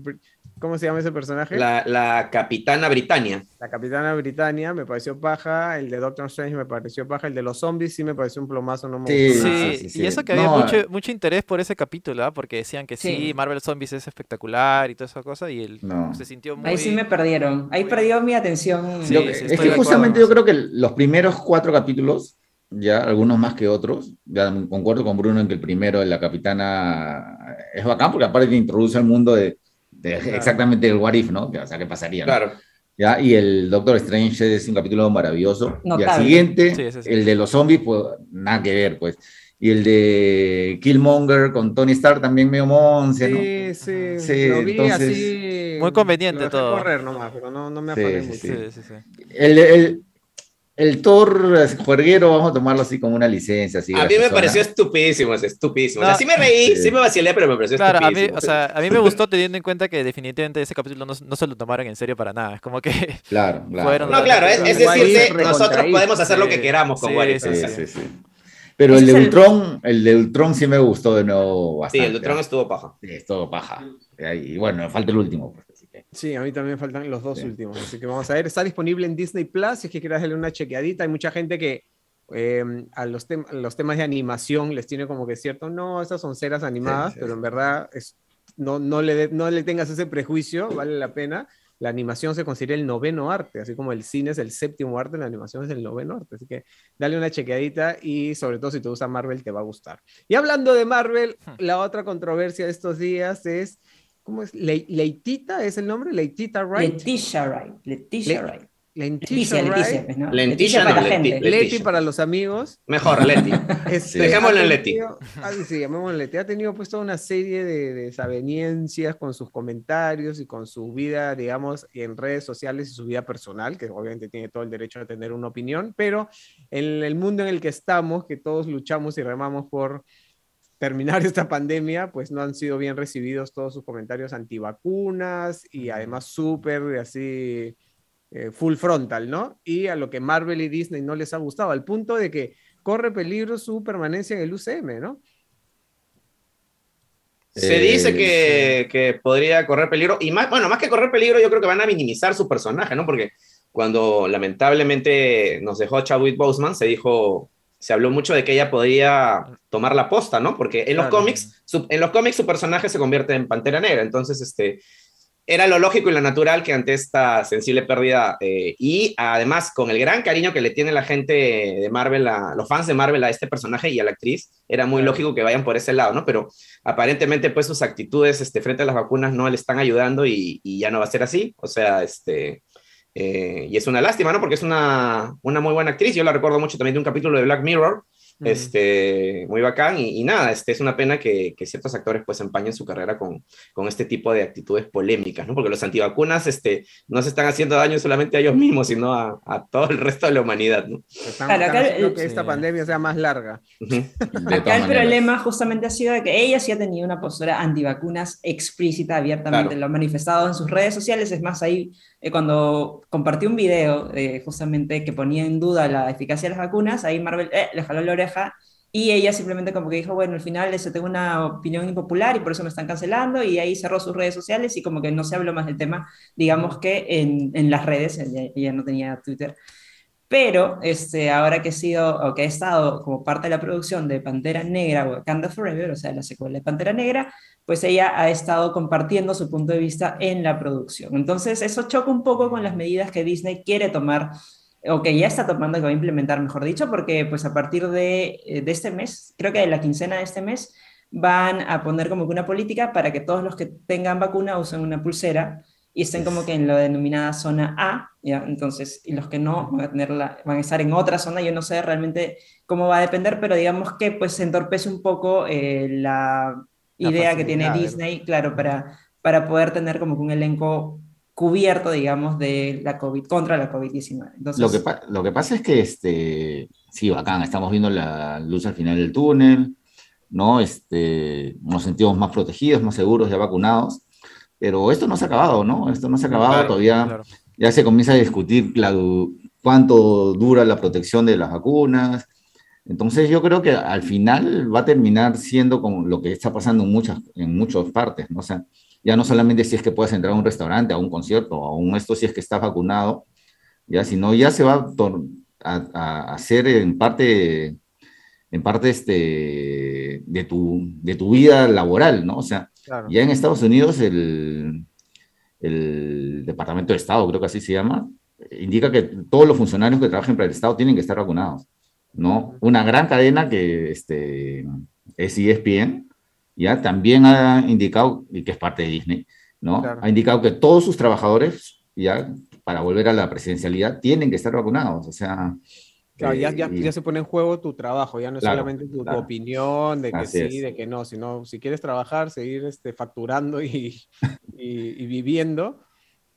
¿Cómo se llama ese personaje? La, capitana Britannia. La capitana Britannia me pareció paja, el de Doctor Strange me pareció paja, el de los zombies sí me pareció un plomazo, no me sí, sí, y eso que había mucho, mucho, interés por ese capítulo, ¿ah? porque decían que sí. Marvel Zombies es espectacular y toda esa cosa, y él se sintió muy... Ahí sí me perdieron, ahí perdió mi atención. es que justamente yo creo que los primeros cuatro capítulos ya algunos más que otros. Ya concuerdo con Bruno en que el primero de la capitana es bacán porque aparte introduce el mundo de, exactamente el what if, ¿no? O sea, ¿qué pasaría? Claro. ¿Ya? Y el Doctor Strange es un capítulo maravilloso. Y al siguiente, el de los zombies, pues nada que ver, pues. Y el de Killmonger con Tony Stark también medio monce, ¿no? Sí, sí. sí lo vi así. Muy conveniente todo. correr nomás, pero no, no me afané mucho. Sí, sí, sí. El, el, el Thor juerguero, vamos a tomarlo así como una licencia. Así a mí me pareció estupidísimo, estupidísimo. o sea, sí me reí, sí, me vacilé, pero me pareció claro, estupidísimo. A mí, o sea, a mí me gustó teniendo en cuenta que definitivamente ese capítulo no, no, se lo tomaron en serio para nada. Es como que. Claro, claro. no, claro, es, es decir, nosotros podemos hacer lo que queramos con sí, Sí, sí, sí. Pero el de Ultron, el de Ultron sí me gustó de nuevo bastante. Sí, el de Ultron estuvo paja. Sí, estuvo paja. Y bueno, me falta el último. Pues. Sí, a mí también me faltan los dos últimos, así que vamos a ver. Está disponible en Disney Plus, si es que quieres darle una chequeadita. Hay mucha gente que em, a los, los, temas de animación les tiene como que cierto, no, esas son ceras animadas, pero en verdad es, no, no, le no le tengas ese prejuicio, vale la pena. La animación se considera el noveno arte, así como el cine es el séptimo arte, la animación es el noveno arte. Así que dale una chequeadita y sobre todo si te gusta Marvel te va a gustar. Y hablando de Marvel, hmm. la otra controversia de estos días es ¿Cómo es? Leitita es el nombre, Leitita Wright. Leticia Wright. Leticia Wright. Leticia, Leticia, pues, ¿no? Leticia, para la gente. Leti para los amigos. Mejor, Leti. Este, Dejémoslo en Leti. Ah, sí, llamémoslo Leti. Ha tenido pues toda una serie de desavenencias con sus comentarios y con su vida, digamos, en redes sociales y su vida personal, que obviamente tiene todo el derecho a tener una opinión, pero en el mundo en el que estamos, que todos luchamos y remamos por terminar esta pandemia, pues no han sido bien recibidos todos sus comentarios antivacunas y además súper así eh, full frontal, ¿no? Y a lo que Marvel y Disney no les ha gustado, al punto de que corre peligro su permanencia en el UCM, ¿no? Se dice que, que, podría correr peligro, y más, bueno, más que correr peligro, yo creo que van a minimizar su personaje, ¿no? Porque cuando lamentablemente nos dejó Chadwick Boseman, se dijo, se habló mucho de que ella podría tomar la posta, ¿no? Porque en los cómics, su, en los cómics su personaje se convierte en Pantera Negra, entonces este era lo lógico y lo natural que ante esta sensible pérdida eh, y además con el gran cariño que le tiene la gente de Marvel, a, los fans de Marvel a este personaje y a la actriz, era muy lógico que vayan por ese lado, ¿no? Pero aparentemente pues sus actitudes este, frente a las vacunas no le están ayudando y, y ya no va a ser así, o sea, este, eh, y es una lástima, ¿no? Porque es una, una muy buena actriz. Yo la recuerdo mucho también de un capítulo de Black Mirror, este, muy bacán y, nada, este, es una pena que, que, ciertos actores pues empañen su carrera con, con, este tipo de actitudes polémicas, ¿no? Porque los antivacunas este, no se están haciendo daño solamente a ellos mismos, sino a, a todo el resto de la humanidad, ¿no? que esta pandemia sea más larga. Acá el problema justamente ha sido de que ella sí ha tenido una postura antivacunas explícita, abiertamente, lo ha manifestado en sus redes sociales, es más, ahí eh, cuando compartió un video eh, justamente que ponía en duda la eficacia de las vacunas, ahí Marvel eh, le jaló la oreja y ella simplemente como que dijo, bueno, al final eso tengo una opinión impopular y por eso me están cancelando y ahí cerró sus redes sociales y como que no se habló más del tema, digamos que en, en las redes, ella, no tenía Twitter. Pero este, ahora que he sido, o que he estado como parte de la producción de Pantera Negra, Wakanda Forever, o sea, la secuela de Pantera Negra, pues ella ha estado compartiendo su punto de vista en la producción. Entonces, eso choca un poco con las medidas que Disney quiere tomar o que ya está tomando, que va a implementar, mejor dicho, porque pues a partir de, eh, de este mes, creo que de la quincena de este mes, van a poner como que una política para que todos los que tengan vacuna usen una pulsera y estén como que en la denominada zona A, ¿ya? Entonces, y los que no van a, tener la, van a estar en otra zona, yo no sé realmente cómo va a depender, pero digamos que pues se entorpece un poco eh, la idea que tiene Disney, claro, para, para poder tener como que un elenco cubierto, digamos, de la COVID, contra la COVID-19. Lo, que lo que pasa es que, este, sí, bacán, estamos viendo la luz al final del túnel, ¿no? Este, nos sentimos más protegidos, más seguros, ya vacunados, pero esto no se ha acabado, ¿no? Esto no se ha acabado, todavía ya se comienza a discutir cuánto dura la protección de las vacunas, Entonces yo creo que al final va a terminar siendo como lo que está pasando en muchas, en muchas partes, ¿no? O sea, ya no solamente si es que puedes entrar a un restaurante, a un concierto, a un esto si es que está vacunado, ya, sino ya se va a, hacer en parte, en parte este, de, tu, de tu vida laboral, ¿no? O sea, ya en Estados Unidos el, el Departamento de Estado, creo que así se llama, indica que todos los funcionarios que trabajen para el Estado tienen que estar vacunados. ¿no? Una gran cadena que este, es ESPN, ya también ha indicado, y que es parte de Disney, ¿no? Ha indicado que todos sus trabajadores, ya para volver a la presidencialidad, tienen que estar vacunados, o sea... Claro, ya, ya, se pone en juego tu trabajo, ya no es solamente tu, opinión de que sí, de que no, sino si quieres trabajar, seguir este, facturando y, y, y viviendo,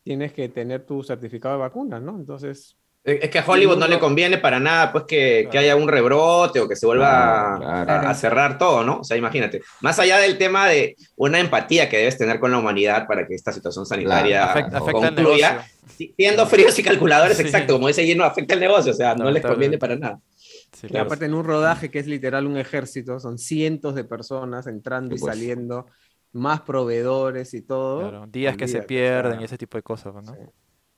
tienes que tener tu certificado de vacuna, ¿no? Entonces, es que a Hollywood no le conviene para nada pues que, que haya un rebrote o que se vuelva a, cerrar todo, ¿no? O sea, imagínate, más allá del tema de una empatía que debes tener con la humanidad para que esta situación sanitaria concluya, siendo fríos y calculadores, exacto, como dice lleno afecta el negocio, o sea, no, les conviene para nada. Aparte en un rodaje que es literal un ejército, son cientos de personas entrando y pues. saliendo, más proveedores y todo. días que se pierden y ese tipo de cosas, ¿no?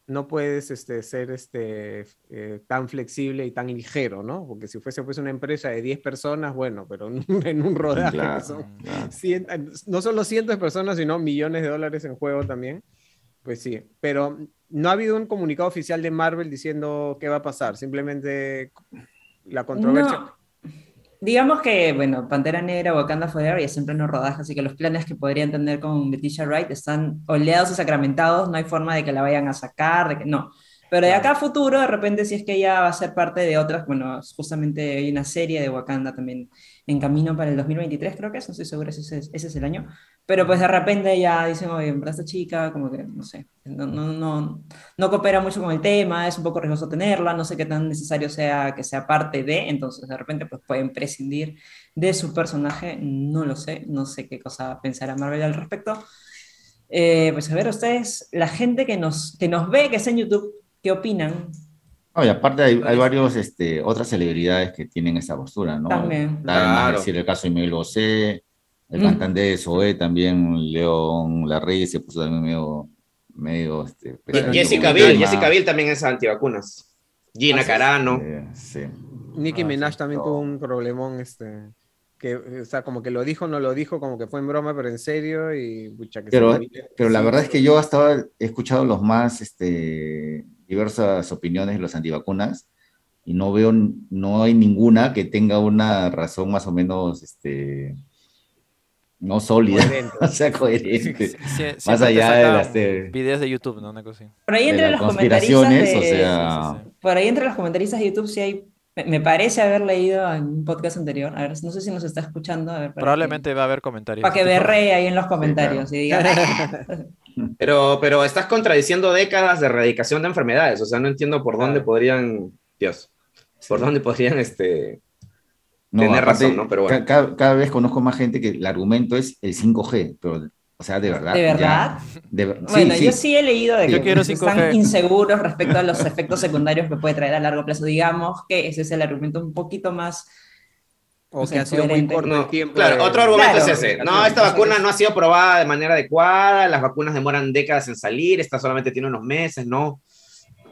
No puedes este, ser este, eh, tan flexible y tan ligero, ¿no? Porque si fuese pues, una empresa de 10 personas, bueno, pero en un rodaje no solo cientos de personas, sino millones de dólares en juego también, pues sí, pero no ha habido un comunicado oficial de Marvel diciendo qué va a pasar, simplemente la controversia digamos que, bueno, Pantera Negra, Wakanda Forever ya siempre no rodaje, así que los planes que podrían tener con Leticia Wright están oleados y sacramentados, no hay forma de que la vayan a sacar, de que no. Pero de acá a futuro, de repente, si es que ella va a ser parte de otras, bueno, justamente hay una serie de Wakanda también en camino para el 2023, creo que es, no estoy segura si ese, ese es el año, pero pues de repente ya dicen, oye, en esta chica, como que, no sé, no, no, no, no coopera mucho con el tema, es un poco riesgoso tenerla, no sé qué tan necesario sea que sea parte de, entonces de repente pues pueden prescindir de su personaje, no lo sé, no sé qué cosa pensará Marvel al respecto. Eh, pues a ver, ustedes, la gente que nos, que nos ve, que está en YouTube, ¿qué opinan? y aparte hay, hay varios, este, otras celebridades que tienen esa postura, ¿no? También. Claro. decir el caso de Miguel Bosé, el mm. cantante de Zoé también, León Larrey, se puso también medio... medio este, Jessica Biel, Jessica Biel también es antivacunas. Gina ah, Carano. Sí. Nicki ah, Minaj también tuvo un problemón, este que, o sea, como que lo dijo, no lo dijo, como que fue en broma, pero en serio, y que pero, pero la verdad es que yo hasta he escuchado los más, este, diversas opiniones de los antivacunas y no veo, no hay ninguna que tenga una razón más o menos, este, no sólida, o sea, coherente. más allá de las videos de YouTube, ¿no? Una cosa Por ahí entre los comentaristas o sea... Por ahí entre los comentaristas de YouTube sí hay me parece haber leído en un podcast anterior, a ver, no sé si nos está escuchando. Probablemente va a haber comentarios. Para que berre ahí en los comentarios y diga, Pero, pero estás contradiciendo décadas de erradicación de enfermedades. O sea, no entiendo por dónde podrían, Dios, por dónde podrían este, tener razón, ¿no? Pero bueno. Cada, vez conozco más gente que el argumento es el 5G, pero, o sea, de verdad. ¿De verdad? bueno, yo sí he leído de que están inseguros respecto a los efectos secundarios que puede traer a largo plazo. Digamos que ese es el argumento un poquito más o que ha sido muy corto el tiempo. Claro, otro argumento es ese. No, esta vacuna no ha sido probada de manera adecuada, las vacunas demoran décadas en salir, esta solamente tiene unos meses, ¿no?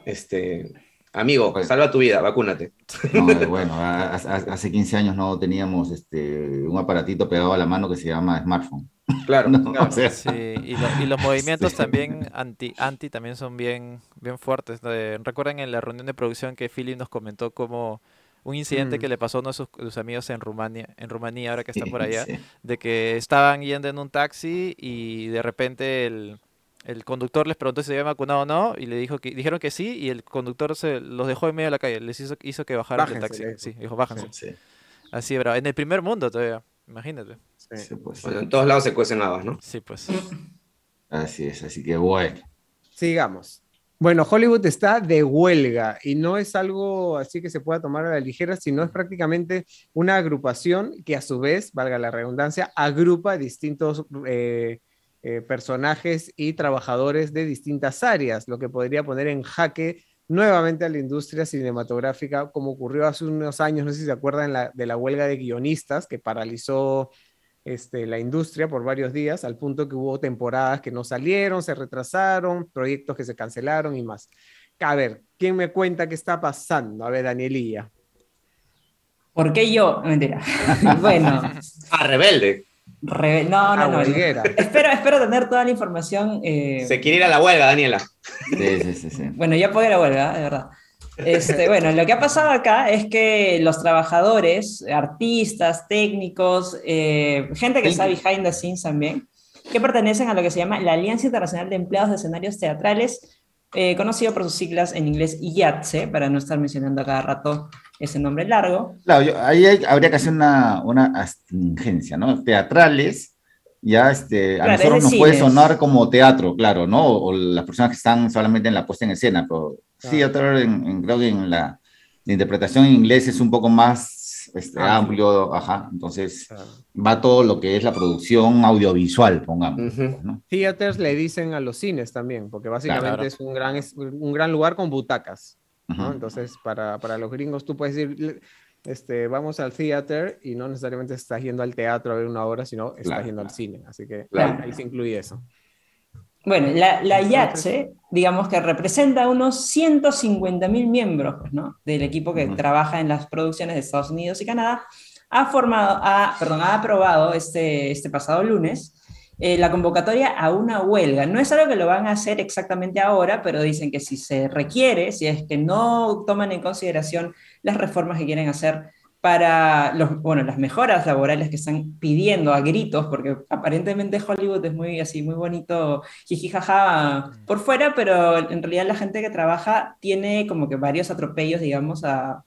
Este, amigo, pues, salva tu vida, vacúnate. No, bueno, hace 15 años no teníamos este, un aparatito pegado a la mano que se llama smartphone. Claro, sí, y, los movimientos también anti, anti también son bien, bien fuertes. Recuerden en la reunión de producción que Philly nos comentó cómo un incidente que mm. le pasó a uno de sus, amigos en Rumania, en Rumanía, ahora que está por allá, de que estaban yendo en un taxi y de repente el, conductor les preguntó si se habían vacunado o no y le dijo que dijeron que sí y el conductor se los dejó en medio de la calle, les hizo, hizo que bajaran del taxi. Sí, dijo, bájense. Así, bravo. En el primer mundo todavía, imagínate. Pues, en todos lados se cuecen habas, ¿no? Sí, pues. Así es, así que bueno. Sigamos. Bueno, Hollywood está de huelga y no es algo así que se pueda tomar a la ligera, sino es prácticamente una agrupación que a su vez, valga la redundancia, agrupa distintos eh, eh, personajes y trabajadores de distintas áreas, lo que podría poner en jaque nuevamente a la industria cinematográfica, como ocurrió hace unos años, no sé si se acuerdan de la huelga de guionistas que paralizó este, la industria por varios días, al punto que hubo temporadas que no salieron, se retrasaron, proyectos que se cancelaron y más. A ver, ¿quién me cuenta qué está pasando? A ver, Danielilla. ¿Por qué yo? Mentira. bueno. Ah, rebelde. No, no, no. Espero, espero tener toda la información. Eh, Se quiere ir a la huelga, Daniela. Sí, sí, sí. Bueno, ya puedo ir a la huelga, de verdad. Este, bueno, lo que ha pasado acá es que los trabajadores, artistas, técnicos, eh, gente que está behind the scenes también, que pertenecen a lo que se llama la Alianza Internacional de Empleados de Escenarios Teatrales, eh, conocido por sus siglas en inglés IATSE, para no estar mencionando a cada rato ese nombre largo. Claro, ahí habría que hacer una, una astringencia, ¿no? Teatrales, ya este, a nosotros nos puede sonar como teatro, claro, ¿no? O, las personas que están solamente en la puesta en escena, pero theater, en, creo que en la, interpretación en inglés es un poco más este, amplio, ajá, entonces va todo lo que es la producción audiovisual, pongamos. Theaters le dicen a los cines también, porque básicamente es, un gran, es un gran lugar con butacas. Entonces, para, para, los gringos, tú puedes decir, este, vamos al theater y no necesariamente estás yendo al teatro a ver una obra, sino estás yendo al cine. Así que ahí se incluye eso. Bueno, la, la IATSE, digamos que representa unos 150 mil miembros ¿no? del equipo que trabaja en las producciones de Estados Unidos y Canadá, ha, formado, ha, perdón, ha aprobado este, este pasado lunes eh, la convocatoria a una huelga. No es algo que lo van a hacer exactamente ahora, pero dicen que si se requiere, si es que no toman en consideración las reformas que quieren hacer para los, bueno, las mejoras laborales que están pidiendo a gritos, porque aparentemente Hollywood es muy así, muy bonito, jijijaja por fuera, pero en realidad la gente que trabaja tiene como que varios atropellos, digamos, a,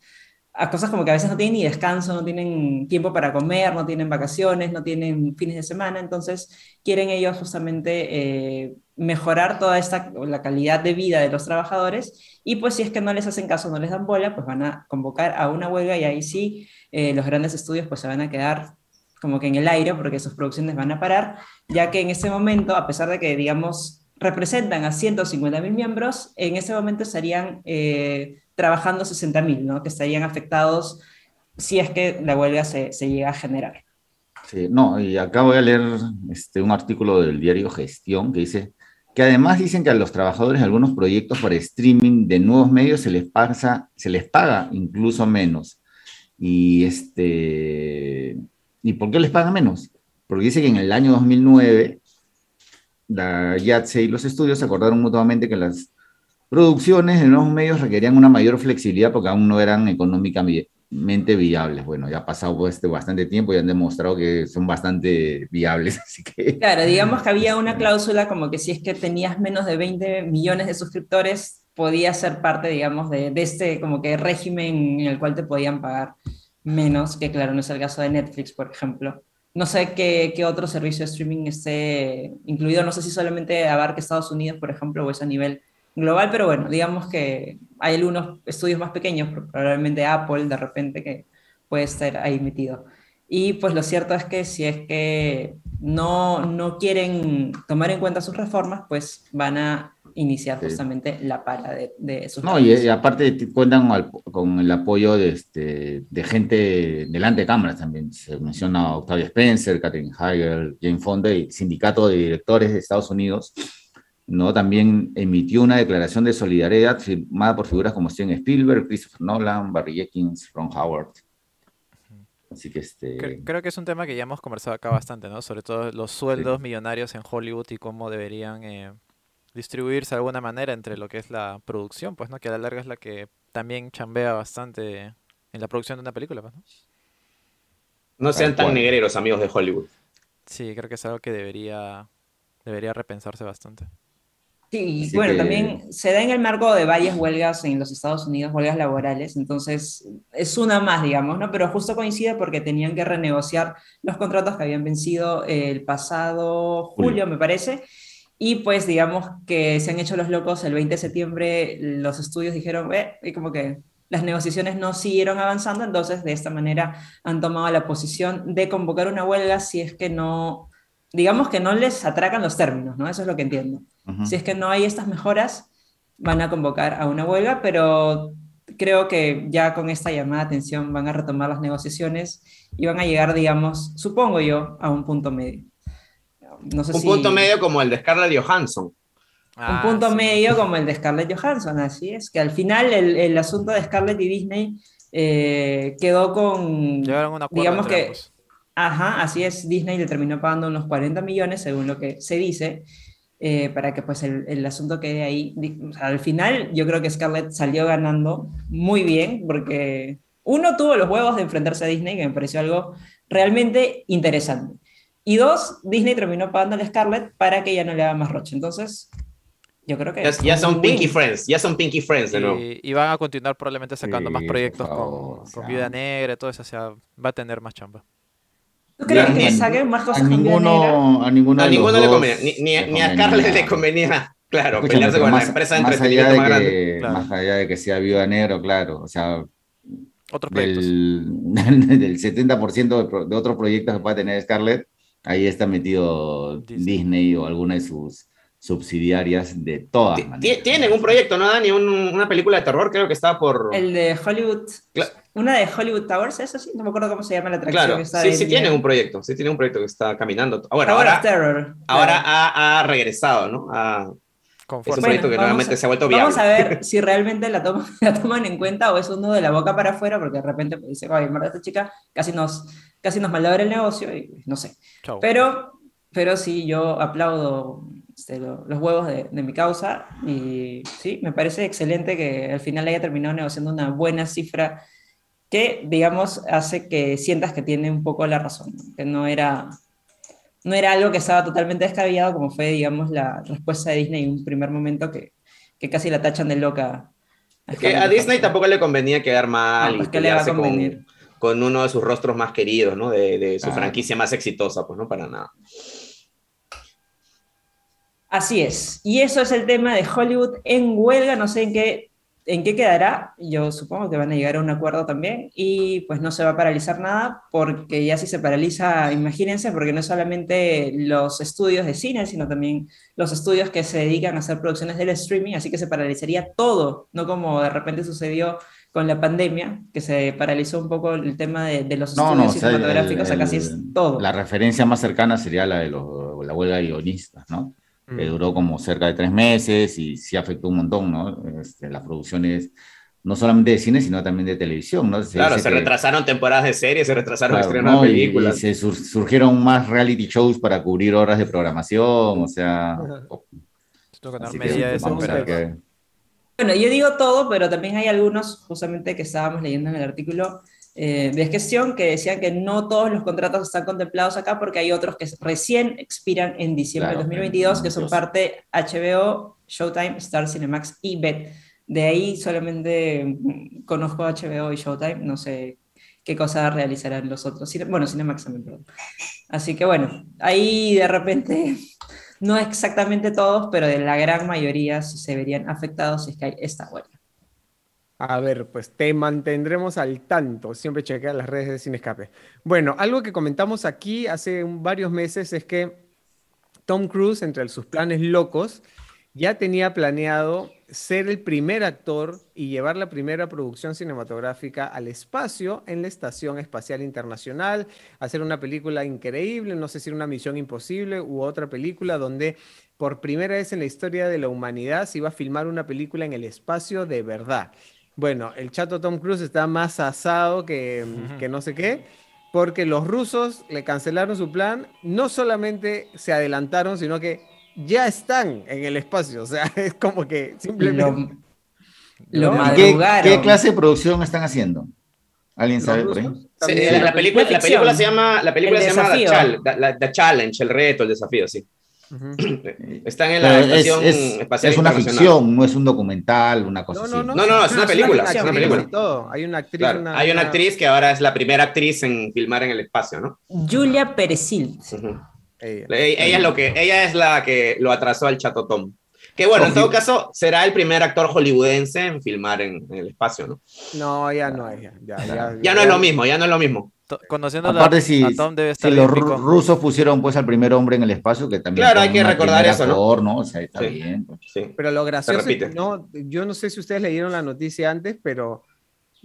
a cosas como que a veces no tienen ni descanso, no tienen tiempo para comer, no tienen vacaciones, no tienen fines de semana, entonces quieren ellos justamente eh, mejorar toda esta, la calidad de vida de los trabajadores. Y pues si es que no les hacen caso, no les dan bola, pues van a convocar a una huelga y ahí sí eh, los grandes estudios pues se van a quedar como que en el aire porque sus producciones van a parar, ya que en ese momento, a pesar de que digamos representan a 150 mil miembros, en ese momento estarían eh, trabajando 60 mil, ¿no? que estarían afectados si es que la huelga se, llega a generar. Sí, no, y acá voy a leer este, un artículo del diario Gestión que dice que además dicen que a los trabajadores de algunos proyectos por streaming de nuevos medios se les, pasa, se les paga incluso menos. Y, este, ¿Y por qué les paga menos? Porque dice que en el año 2009 la YATSE y los estudios acordaron mutuamente que las producciones de nuevos medios requerían una mayor flexibilidad porque aún no eran económicamente viables. Bueno, ya ha pasado este bastante tiempo y han demostrado que son bastante viables, así que... Claro, digamos que había una cláusula como que si es que tenías menos de 20 millones de suscriptores, podías ser parte, digamos, de, de este como que régimen en el cual te podían pagar menos, que claro, no es el caso de Netflix, por ejemplo. No sé qué, otro servicio de streaming esté incluido, no sé si solamente abarca Estados Unidos, por ejemplo, o es a nivel global, pero bueno, digamos que hay algunos estudios más pequeños, probablemente Apple de repente que puede estar ahí metido. Y pues lo cierto es que si es que no, no quieren tomar en cuenta sus reformas, pues van a iniciar justamente la para de, de sus... No, y, aparte cuentan con el apoyo de, este, de gente delante de cámaras también. Se menciona Octavia Spencer, Catherine Heigl, Jane Fonda y Sindicato de Directores de Estados Unidos ¿no? También emitió una declaración de solidaridad firmada por figuras como Steven Spielberg, Christopher Nolan, Barry Jenkins, Ron Howard. Así que este... Creo, que es un tema que ya hemos conversado acá bastante, ¿no? Sobre todo los sueldos millonarios en Hollywood y cómo deberían eh, distribuirse de alguna manera entre lo que es la producción, pues, ¿no? Que a la larga es la que también chambea bastante en la producción de una película, pues, ¿no? No sean tan negreros, amigos de Hollywood. Sí, creo que es algo que debería, debería repensarse bastante. Sí, bueno, también se da en el marco de varias huelgas en los Estados Unidos, huelgas laborales, entonces es una más, digamos, ¿no? Pero justo coincide porque tenían que renegociar los contratos que habían vencido el pasado julio, me parece, y pues digamos que se han hecho los locos el 20 de septiembre, los estudios dijeron, eh, y como que las negociaciones no siguieron avanzando, entonces de esta manera han tomado la posición de convocar una huelga si es que no, digamos que no les atracan los términos, ¿no? Eso es lo que entiendo. Si es que no hay estas mejoras, van a convocar a una huelga, pero creo que ya con esta llamada de atención van a retomar las negociaciones y van a llegar, digamos, supongo yo, a un punto medio. No sé un punto medio como el de Scarlett Johansson. un punto ah, medio como el de Scarlett Johansson, así es, que al final el, el asunto de Scarlett y Disney eh, quedó con, digamos que, ajá, así es, Disney le terminó pagando unos 40 millones, según lo que se dice, eh, para que pues el, el, asunto quede ahí. al final yo creo que Scarlett salió ganando muy bien, porque uno tuvo los huevos de enfrentarse a Disney, que me pareció algo realmente interesante. Y dos, Disney terminó pagando a Scarlett para que ella no le haga más roche. Entonces, yo creo que... Ya, son Pinky Friends, ya son Pinky Friends de nuevo. Y, van a continuar probablemente sacando más proyectos con, con Viuda Negra y todo eso, o sea, va a tener más chamba. ¿Tú crees que saquen más cosas a ninguno, A ninguno, a ninguno le convenía, ni, ni, a Scarlett le convenía, claro, pelearse con la empresa de entretenimiento más grande. Más allá de que sea Viuda Negra, claro, o sea... Otros proyectos. Del, del 70% de, de otros proyectos que pueda tener Scarlett, ahí está metido Disney, o alguna de sus subsidiarias de todas Tienen un proyecto, ¿no, Dani? una película de terror, creo que está por... El de Hollywood... Una de Hollywood Towers, eso sí, no me acuerdo cómo se llama la atracción. Claro, sí, sí tienen un proyecto, sí tienen un proyecto que está caminando. Bueno, ahora, Terror, ahora ha, regresado, ¿no? Es un proyecto que nuevamente se ha vuelto viable. Vamos a ver si realmente la, la toman en cuenta o es uno de la boca para afuera, porque de repente pues, dice, oye, esta chica casi nos, casi nos el negocio y no sé. Pero, pero sí, yo aplaudo este, los huevos de, de, mi causa y sí, me parece excelente que al final haya terminado negociando una buena cifra que, digamos, hace que sientas que tiene un poco la razón, que no era, no era algo que estaba totalmente descabellado como fue, digamos, la respuesta de Disney en un primer momento que, que casi la tachan de loca. Es que a Disney tampoco le convenía quedar mal no, pues y le va a con, con, uno de sus rostros más queridos, ¿no? De, de su franquicia más exitosa, pues no para nada. Así es. Y eso es el tema de Hollywood en huelga. No sé en qué ¿En qué quedará? Yo supongo que van a llegar a un acuerdo también y pues no se va a paralizar nada porque ya si se paraliza, imagínense, porque no solamente los estudios de cine, sino también los estudios que se dedican a hacer producciones del streaming, así que se paralizaría todo, no como de repente sucedió con la pandemia, que se paralizó un poco el tema de, los estudios cinematográficos, acá sí es todo. La referencia más cercana sería la de la huelga de guionistas, ¿no? Que mm. duró como cerca de tres meses y sí afectó un montón, ¿no? Este, las producciones, no solamente de cine, sino también de televisión, ¿no? claro, se retrasaron temporadas de series, se retrasaron estrenos de películas. Y, se surgieron más reality shows para cubrir horas de programación, o sea... Bueno, yo digo todo, pero también hay algunos, justamente que estábamos leyendo en el artículo, eh, de gestión que decían que no todos los contratos están contemplados acá porque hay otros que recién expiran en diciembre de 2022, que son parte HBO, Showtime, Star Cinemax y BET. De ahí solamente mm, conozco HBO y Showtime, no sé qué cosas realizarán los otros. Bueno, Cinemax también, perdón. Así que bueno, ahí de repente, no exactamente todos, pero de la gran mayoría se verían afectados si es que hay esta huelga. A ver, pues te mantendremos al tanto. Siempre chequea las redes de Sin Escape. Bueno, algo que comentamos aquí hace varios meses es que Tom Cruise, entre sus planes locos, ya tenía planeado ser el primer actor y llevar la primera producción cinematográfica al espacio en la Estación Espacial Internacional, hacer una película increíble, no sé si una misión imposible u otra película donde por primera vez en la historia de la humanidad se iba a filmar una película en el espacio de verdad. Bueno, el chato Tom Cruise está más asado que, que no sé qué, porque los rusos le cancelaron su plan, no solamente se adelantaron, sino que ya están en el espacio, o sea, es como que simplemente... Lo, ¿Qué, clase de producción están haciendo? ¿Alguien sabe por ahí? la, película, la película se llama, la película se llama The Challenge, el reto, el desafío, sí. Están en la estación es, espacial es una ficción, no es un documental, una cosa no, así. No, no, no, es una película. Es una película. Hay una actriz. hay una actriz que ahora es la primera actriz en filmar en el espacio, ¿no? Julia Perezil. ella. es lo que, ella es la que lo atrasó al Chato Tom. Que bueno, en todo caso, será el primer actor hollywoodense en filmar en, el espacio, ¿no? No, ya no es. Ya, ya, no es lo mismo, ya no es lo mismo. Conociendo Aparte, si, a Tom debe estar si los rusos pusieron pues al primer hombre en el espacio, que también. Claro, hay que recordar eso, ¿no? ¿no? O sea, está bien. Pues. Sí. Pero lo gracioso es que no, yo no sé si ustedes leyeron la noticia antes, pero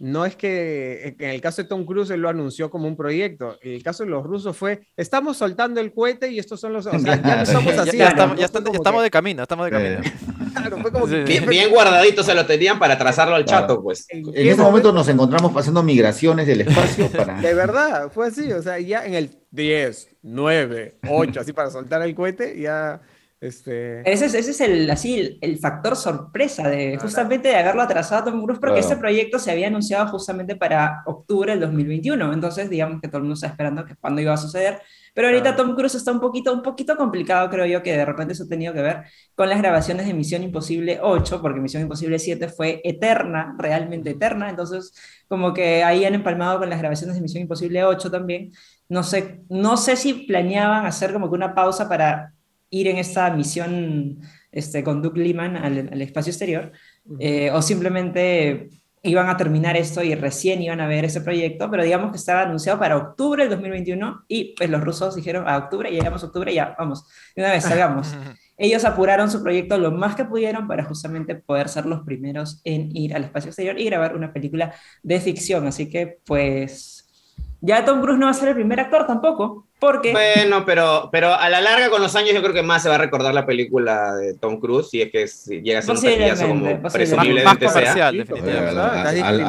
no es que en el caso de Tom Cruise él lo anunció como un proyecto. En el caso de los rusos fue, estamos soltando el cohete y estos son los... O sea, ya estamos así. Ya, estamos, de camino, estamos de camino. Claro, fue como que... bien, guardadito se lo tenían para trazarlo al chato, pues. En, ese momento nos encontramos pasando migraciones del espacio para... De verdad, fue así. O sea, ya en el 10, 9, 8, así para soltar el cohete, ya este... Ese, es, ese es el, así, el, factor sorpresa de justamente de haberlo atrasado a Tom Cruise porque ese proyecto se había anunciado justamente para octubre del 2021. Entonces, digamos que todo el mundo está esperando que cuándo iba a suceder. Pero ahorita Tom Cruise está un poquito, un poquito complicado, creo yo, que de repente eso ha tenido que ver con las grabaciones de Misión Imposible 8, porque Misión Imposible 7 fue eterna, realmente eterna. Entonces, como que ahí han empalmado con las grabaciones de Misión Imposible 8 también. No sé, no sé si planeaban hacer como que una pausa para ir en esta misión este, con Doug Liman al, espacio exterior, eh, o simplemente iban a terminar esto y recién iban a ver ese proyecto, pero digamos que estaba anunciado para octubre del 2021 y pues los rusos dijeron a octubre, llegamos a octubre, ya, vamos, de una vez salgamos. Ellos apuraron su proyecto lo más que pudieron para justamente poder ser los primeros en ir al espacio exterior y grabar una película de ficción, así que pues ya Tom Cruise no va a ser el primer actor tampoco, porque... Bueno, pero, pero a la larga con los años yo creo que más se va a recordar la película de Tom Cruise si es que llega a ser un taquillazo como presumiblemente sea. A,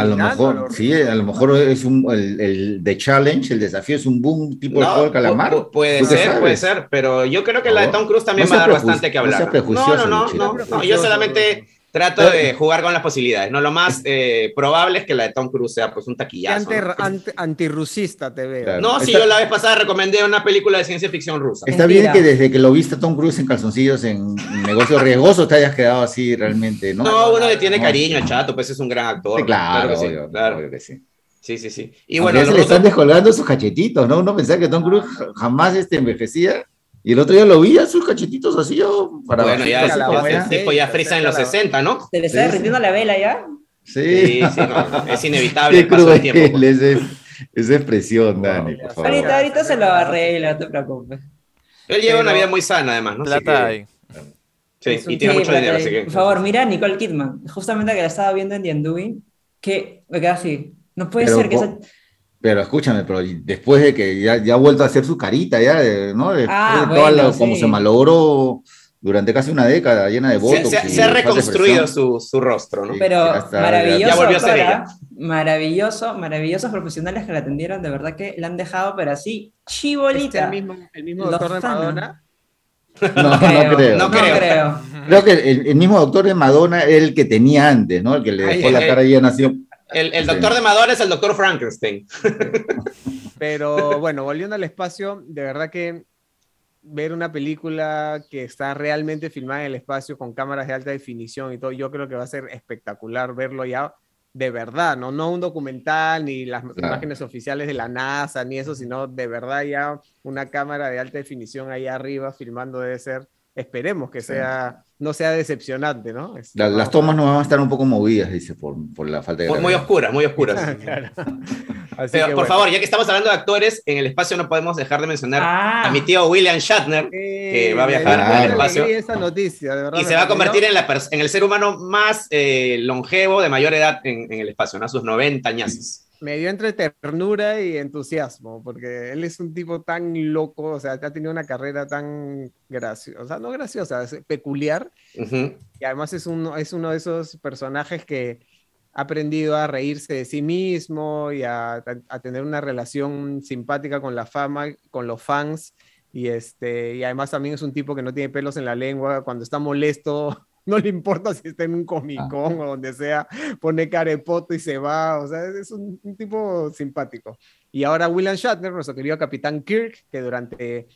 lo mejor, sí, a lo mejor es un, el, el The Challenge, el desafío es un boom tipo no, de calamar. puede ser, puede ser, pero yo creo que la de Tom Cruise también va a dar bastante que hablar. No, no, no, no, no, yo solamente Trato de jugar con las posibilidades, ¿no? Lo más eh, probable es que la de Tom Cruise sea pues un taquillazo. Anti, antirrusista te veo. No, si yo la vez pasada recomendé una película de ciencia ficción rusa. Está bien que desde que lo viste Tom Cruise en calzoncillos en negocios riesgosos te hayas quedado así realmente, ¿no? No, uno le tiene cariño al chato, pues es un gran actor. claro, claro, que sí, claro. que sí. Sí, sí, sí. Y bueno, se le están descolgando sus cachetitos, ¿no? Uno pensaba que Tom Cruise jamás este, envejecía. Y el otro día lo vi a sus cachetitos así yo para Bueno, ya, es, tipo ya frisa en los 60, ¿no? ¿Se le está derritiendo la vela ya? Sí, sí, no, es inevitable el paso del tiempo. Pues. Esa, expresión, Dani, por favor. Ahorita, ahorita se lo arregla, no te preocupes. Él lleva una vida muy sana, además, ¿no? Plata hay. Sí, y tiene mucho dinero, así que... Por favor, mira a Nicole Kidman, justamente que la estaba viendo en The Undoing, que me queda así. No puede ser que esa pero escúchame, pero después de que ya, ya ha vuelto a hacer su carita, ya, ¿no? ah, como se malogró durante casi una década, llena de votos. Se, ha reconstruido su, su, rostro, ¿no? Pero maravilloso. Ya volvió a ser ella. Maravilloso, maravillosos profesionales que la atendieron, de verdad que la han dejado, pero así, chibolita. el mismo, el mismo doctor de Madonna? No, no, creo. No creo. creo. que el, mismo doctor de Madonna es el que tenía antes, ¿no? El que le dejó la cara llena así el, doctor de Madonna es el doctor Frankenstein. Pero bueno, volviendo al espacio, de verdad que ver una película que está realmente filmada en el espacio con cámaras de alta definición y todo, yo creo que va a ser espectacular verlo ya de verdad, no, no un documental ni las imágenes oficiales de la NASA ni eso, sino de verdad ya una cámara de alta definición ahí arriba filmando debe ser, esperemos que sea no sea decepcionante, ¿no? las tomas no van a estar un poco movidas, dice, por, por la falta de... muy oscuras, muy oscuras. Pero, por favor, ya que estamos hablando de actores, en el espacio no podemos dejar de mencionar a mi tío William Shatner, que va a viajar al espacio. Esa noticia, de verdad, y se va a convertir en, la en, el ser humano más eh, longevo de mayor edad en, en el espacio, ¿no? A sus 90 años me dio entre ternura y entusiasmo, porque él es un tipo tan loco, o sea, ha tenido una carrera tan graciosa, o sea, no graciosa, es peculiar, y además es uno, es uno de esos personajes que ha aprendido a reírse de sí mismo y a, a, tener una relación simpática con la fama, con los fans, y, este, y además también es un tipo que no tiene pelos en la lengua, cuando está molesto no le importa si está en un comicón ah. o donde sea, pone carepoto y se va, o sea, es un, tipo simpático. Y ahora William Shatner, nuestro querido capitán Kirk, que durante,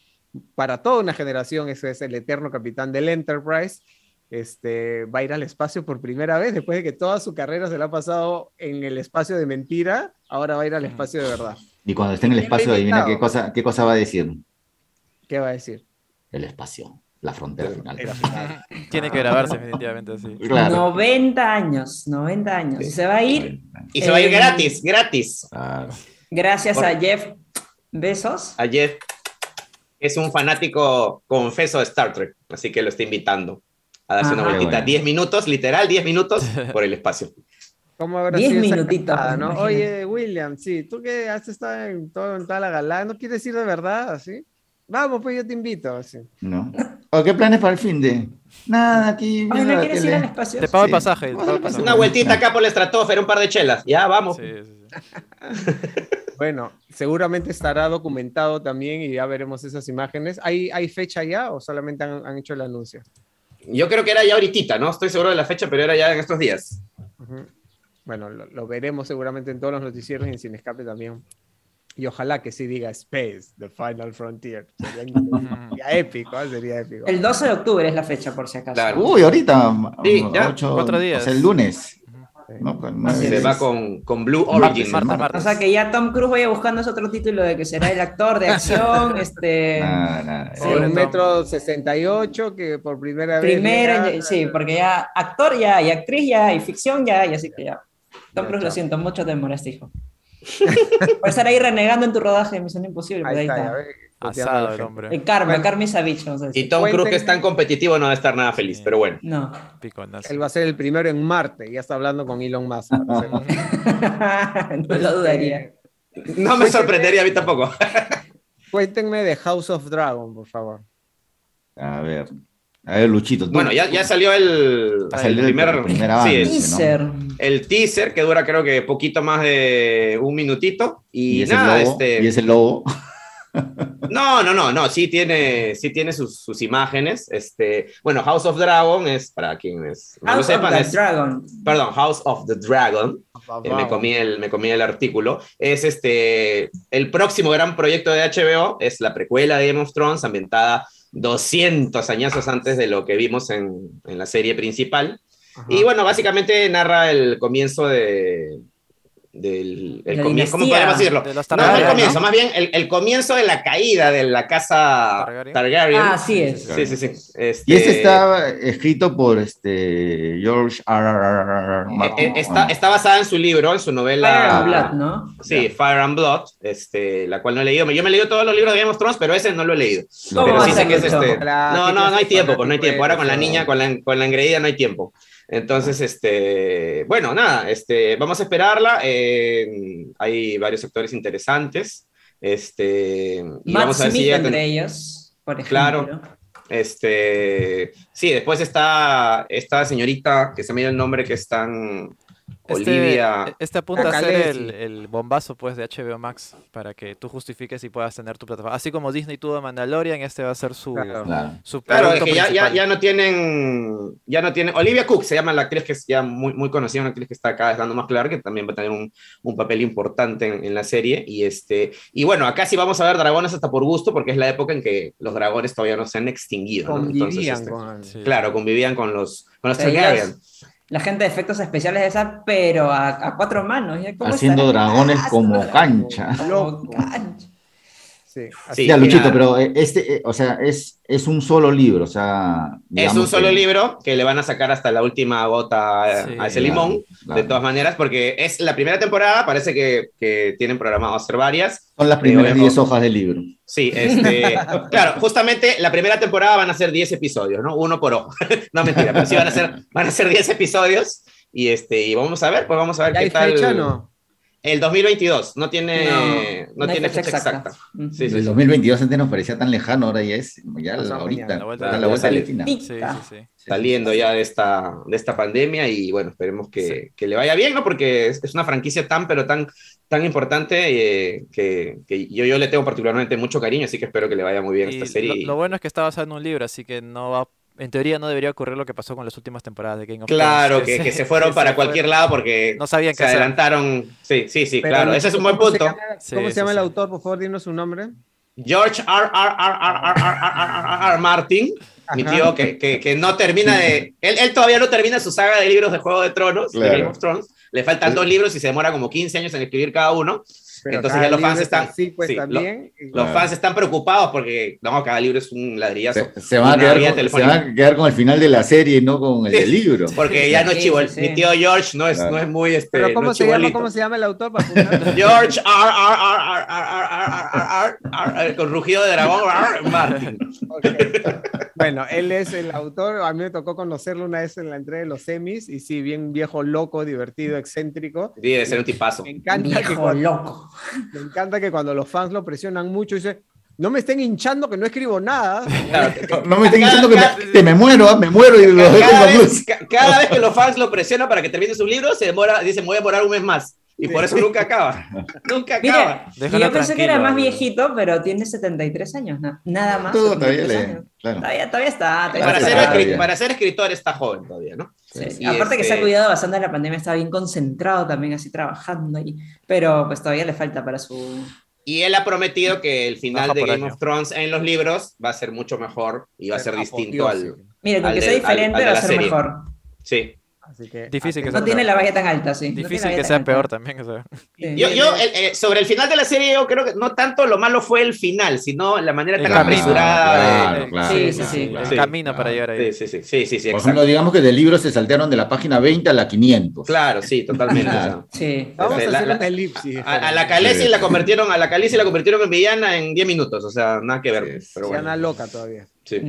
para toda una generación, ese es el eterno capitán del Enterprise, este, va a ir al espacio por primera vez, después de que toda su carrera se la ha pasado en el espacio de mentira, ahora va a ir al espacio de verdad. Y cuando esté en el espacio, adivina qué cosa, qué cosa va a decir. ¿Qué va a decir? El espacio la frontera final. Tiene que grabarse definitivamente así. 90 años, 90 años. Se va a ir. Y se va a ir gratis, gratis. Gracias a Jeff. Besos. A Jeff. Es un fanático confeso de Star Trek, así que lo está invitando a darse una vueltita. 10 minutos, literal, 10 minutos por el espacio. ¿Cómo habrá 10 minutitos. ¿no? Oye, William, sí, tú que has estado en, todo, en toda la gala, ¿no quieres ir de verdad? ¿Así? Vamos, pues yo te invito. Así. No. ¿O qué planes para el fin de? Nada, aquí. ¿no quieres ir al espacio? Te pago el pasaje. Una vueltita acá por la estratosfera, un par de chelas. Ya, vamos. bueno, seguramente estará documentado también y ya veremos esas imágenes. ¿Hay, hay fecha ya o solamente han, hecho el anuncio? Yo creo que era ya ahorita, ¿no? Estoy seguro de la fecha, pero era ya en estos días. Bueno, lo, veremos seguramente en todos los noticieros y en Sin Escape también. Y ojalá que sí diga Space, The Final Frontier. Sería, épico, ¿eh? sería épico. El 12 de octubre es la fecha, por si acaso. Uy, ahorita. Sí, ya, cuatro días. el lunes. Pues, se va con, con Blue Origin. O sea que ya Tom Cruise vaya buscando ese otro título de que será el actor de acción. este, un metro 68 que por primera vez. Primero, sí, porque ya actor ya, y actriz ya, y ficción ya, y así que ya. Tom Cruise, lo siento, mucho te demoraste, hijo. Por estar ahí renegando en tu rodaje de Misión Imposible. Ahí, ahí está. Asado el hombre. El karma, Carmen Savich. Y Tom Cruise, que es tan competitivo, no va a estar nada feliz, pero bueno. No. Él va a ser el primero en Marte. Ya está hablando con Elon Musk. no lo dudaría. No me sorprendería a mí tampoco. Cuéntenme de House of Dragon, por favor. A ver. A ver, Luchito. Bueno, ya, ya salió el, el primer, avance, el, teaser. el teaser, que dura creo que poquito más de un minutito. Y, ¿Y nada, este. Y ese lobo. No, no, no, no, sí tiene, sí tiene sus, sus, imágenes. Este, bueno, House of Dragon es, para quienes no lo sepan, of the Dragon. Perdón, House of the Dragon. Eh, me, comí el, me comí el artículo. Es este, el próximo gran proyecto de HBO, es la precuela de Game of Thrones, ambientada 200 años antes de lo que vimos en, en la serie principal. Y bueno, básicamente narra el comienzo de, del el comienzo, ¿cómo podemos decirlo? no, el comienzo, más bien el, el, comienzo de la caída de la casa Targaryen. Ah, sí es. Sí, sí, sí. Este... Y este está escrito por este George R. R. R. Está, está, basada en su libro, en su novela. Fire and Blood, ¿no? Sí, Fire and Blood, este, la cual no he leído. Yo me he leído todos los libros de Game of Thrones, pero ese no lo he leído. pero sí sé que es este. No, no, no hay tiempo, pues no hay tiempo. Ahora con la niña, con la, con la engreída no hay tiempo. Entonces, este, bueno, nada, este, vamos a esperarla. Eh, hay varios sectores interesantes. Este, y vamos a ver si entre ellos, por ejemplo. Claro. Este, sí, después está esta señorita que se me dio el nombre que es tan este, Olivia. Este apunta a ser el, bombazo pues de HBO Max para que tú justifiques y puedas tener tu plataforma. Así como Disney tuvo Mandalorian, este va a ser su Claro, es que ya, no tienen ya no tienen Olivia Cook se llama la actriz que es ya muy, muy conocida, una actriz que está acá dando más claro que también va a tener un, un papel importante en, la serie. Y este y bueno, acá sí vamos a ver dragones hasta por gusto porque es la época en que los dragones todavía no se han extinguido, Convivían este, con... Claro, convivían con los con los Targaryen la gente de efectos especiales de esa, pero a, cuatro manos. Haciendo dragones como cancha. Como cancha. Sí, ya, Luchito, pero eh, este, eh, o sea, es, es un solo libro, o sea... Es un solo libro que le van a sacar hasta la última gota a ese limón, de todas maneras, porque es la primera temporada, parece que, que tienen programado hacer varias. Son las primeras 10 hojas del libro. Sí, este, claro, justamente la primera temporada van a ser 10 episodios, ¿no? Uno por ojo. no, mentira, pero sí van a ser, van a ser 10 episodios y, este, y vamos a ver, pues vamos a ver qué tal... Fecha, no? El 2022, no tiene, no, tiene fecha, exacta. Sí, el 2022 antes nos parecía tan lejano, ahora ya es ya la, ahorita, la vuelta, la vuelta de la sí, Saliendo ya de esta, de esta pandemia y bueno, esperemos que, que le vaya bien, ¿no? Porque es, una franquicia tan, pero tan, tan importante eh, que, que, yo, yo le tengo particularmente mucho cariño, así que espero que le vaya muy bien esta serie. Lo, lo, bueno es que está basado en un libro, así que no va en teoría no debería ocurrir lo que pasó con las últimas temporadas de Game of Thrones. Claro, que, se fueron para cualquier lado porque no sabían se adelantaron. Sí, sí, sí, claro. Ese es un buen punto. ¿Cómo se llama, el autor? Por favor, dinos su nombre. George R. R. R. R. Martin, mi tío, que, que, no termina de. Él, él, todavía no termina su saga de libros de Juego de Tronos, de Game of Thrones. Le faltan dos libros y se demora como 15 años en escribir cada uno. Entonces ya los fans están, sí, pues, también, los fans están preocupados porque no, cada libro es un ladrillazo. Se, van, a quedar con, el final de la serie, no con el del libro. Porque ya no es chivo, mi tío George no es, no es muy este, Pero ¿cómo, se llama, ¿cómo se llama el autor? George R, R, R, con rugido de dragón Martin. Bueno, él es el autor, a mí me tocó conocerlo una vez en la entrega de los semis y sí, bien viejo, loco, divertido, excéntrico. Sí, debe ser un tipazo. Me encanta que cuando, loco. Me encanta que cuando los fans lo presionan mucho, dice, no me estén hinchando que no escribo nada. no me estén hinchando que me, muero, ¿ah? me muero y lo dejo cada, vez, cada vez que los fans lo presionan para que termine su libro, se demora, dice, me voy a demorar un mes más. Y por eso nunca acaba. nunca acaba. yo pensé que era más viejito, pero tiene 73 años, nada más. Todo todavía lee. Todavía, todavía, está. para, ser para, ser escritor está joven todavía, ¿no? Sí, Aparte que se ha este cuidado bastante en la pandemia, está bien concentrado también, así trabajando. Y, pero pues todavía le falta para su. Y él ha prometido que el final de Game of Thrones en los libros va a ser mucho mejor y va a ser distinto al. Mire, con que sea diferente va a ser mejor. Sí. Así que, difícil que no tiene la valla tan alta, sí. Difícil que sea peor también. Yo, yo eh, sobre el final de la serie, yo creo que no tanto lo malo fue el final, sino la manera tan apresurada. sí, sí, sí. El camino para llegar ahí. Sí, sí, sí. sí, sí, Por ejemplo, digamos que del libro se saltearon de la página 20 a la 500. Claro, sí, totalmente. sí. Vamos a hacer una elipsis. A, la Khaleesi la convirtieron, a la Khaleesi la convirtieron en villana en 10 minutos, o sea, nada que ver. Pero bueno. loca todavía. Sí.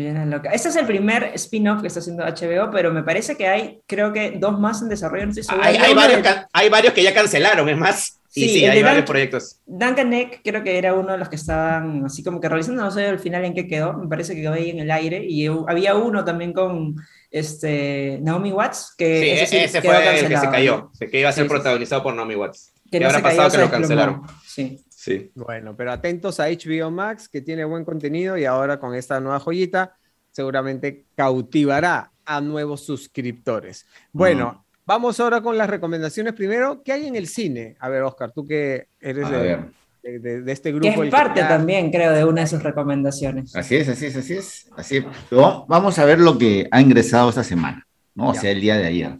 Este es el primer spin-off que está haciendo HBO, pero me parece que hay, creo que dos más en desarrollo. hay, varios, que ya cancelaron, es más. Sí, sí, hay varios proyectos. Duncan Neck creo que era uno de los que estaban así como que realizando, no sé al final en qué quedó, me parece que quedó ahí en el aire. Y había uno también con este, Naomi Watts, que ese, ese fue el que se cayó, que iba a ser protagonizado por Naomi Watts. Que, no pasado que lo cancelaron. Sí. Bueno, pero atentos a HBO Max, que tiene buen contenido y ahora con esta nueva joyita seguramente cautivará a nuevos suscriptores. Bueno, vamos ahora con las recomendaciones primero. ¿Qué hay en el cine? A ver, Oscar, tú que eres de, este grupo. Que es parte también, creo, de una de sus recomendaciones. Así es, así es, así es. Así Vamos a ver lo que ha ingresado esta semana, ¿no? O sea, el día de ayer.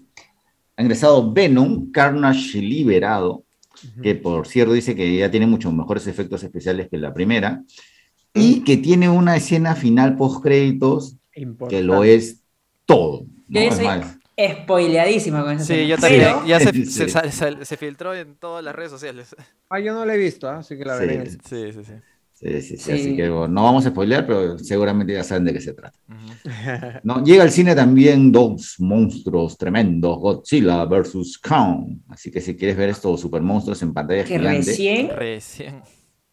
Ha ingresado Venom, Carnage Liberado, que por cierto dice que ya tiene muchos mejores efectos especiales que la primera, y que tiene una escena final post créditos que lo es todo. ¿no? Es spoileadísima con esa Sí, yo también. ya se, filtró en todas las redes sociales. Ah, yo no la he visto, ¿ah? así que la veré. Sí, sí, sí. Sí, sí, sí, así que no vamos a spoilear, pero seguramente ya saben de qué se trata. no, llega al cine también dos monstruos tremendos, Godzilla vs. Kong. Así que si quieres ver estos super monstruos en pantalla gigante. Recién. Recién.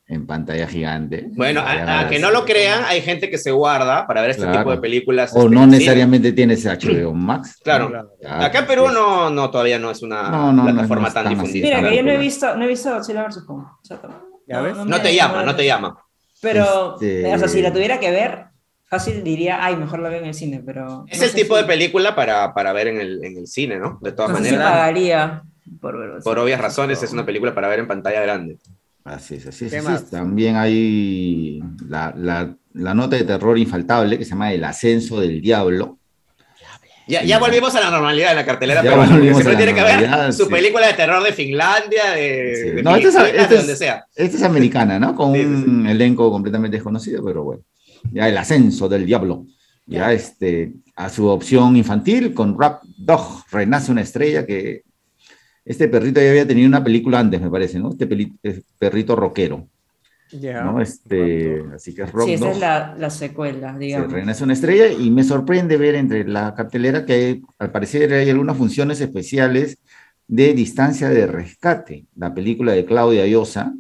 En pantalla gigante. Bueno, a, que no lo crean, hay gente que se guarda para ver este tipo de películas. O este, no necesariamente tienes HBO Max. Claro. Acá en Perú no, no, todavía no es una plataforma tan difundida. Mira, que yo no he visto, no he visto Godzilla vs. Kong. No, te llama, no te llama. Pero, este, o sea, si la tuviera que ver, fácil diría, ay, mejor la veo en el cine, pero... Es el tipo de película para, para ver en el, en el, cine, ¿no? De todas maneras. pagaría por verlo. Por obvias razones, es una película para ver en pantalla grande. Así es, así es. También hay la, la, la, nota de terror infaltable que se llama El ascenso del diablo. Ya, ya volvimos a la normalidad en la cartelera, pero siempre tiene que haber su película de terror de Finlandia, de, no, esta es, donde sea. Esta es americana, ¿no? Con un elenco completamente desconocido, pero bueno. Ya el ascenso del diablo. Ya este, a su opción infantil, con Rap Dog, Renace una estrella, que este perrito ya había tenido una película antes, me parece, ¿no? Este perrito rockero. ¿No? Este, así que es Rock Sí, esa es la, la, secuela, digamos. Sí, Renace una estrella y me sorprende ver entre la cartelera que hay, al parecer hay algunas funciones especiales de Distancia de Rescate, la película de Claudia Llosa,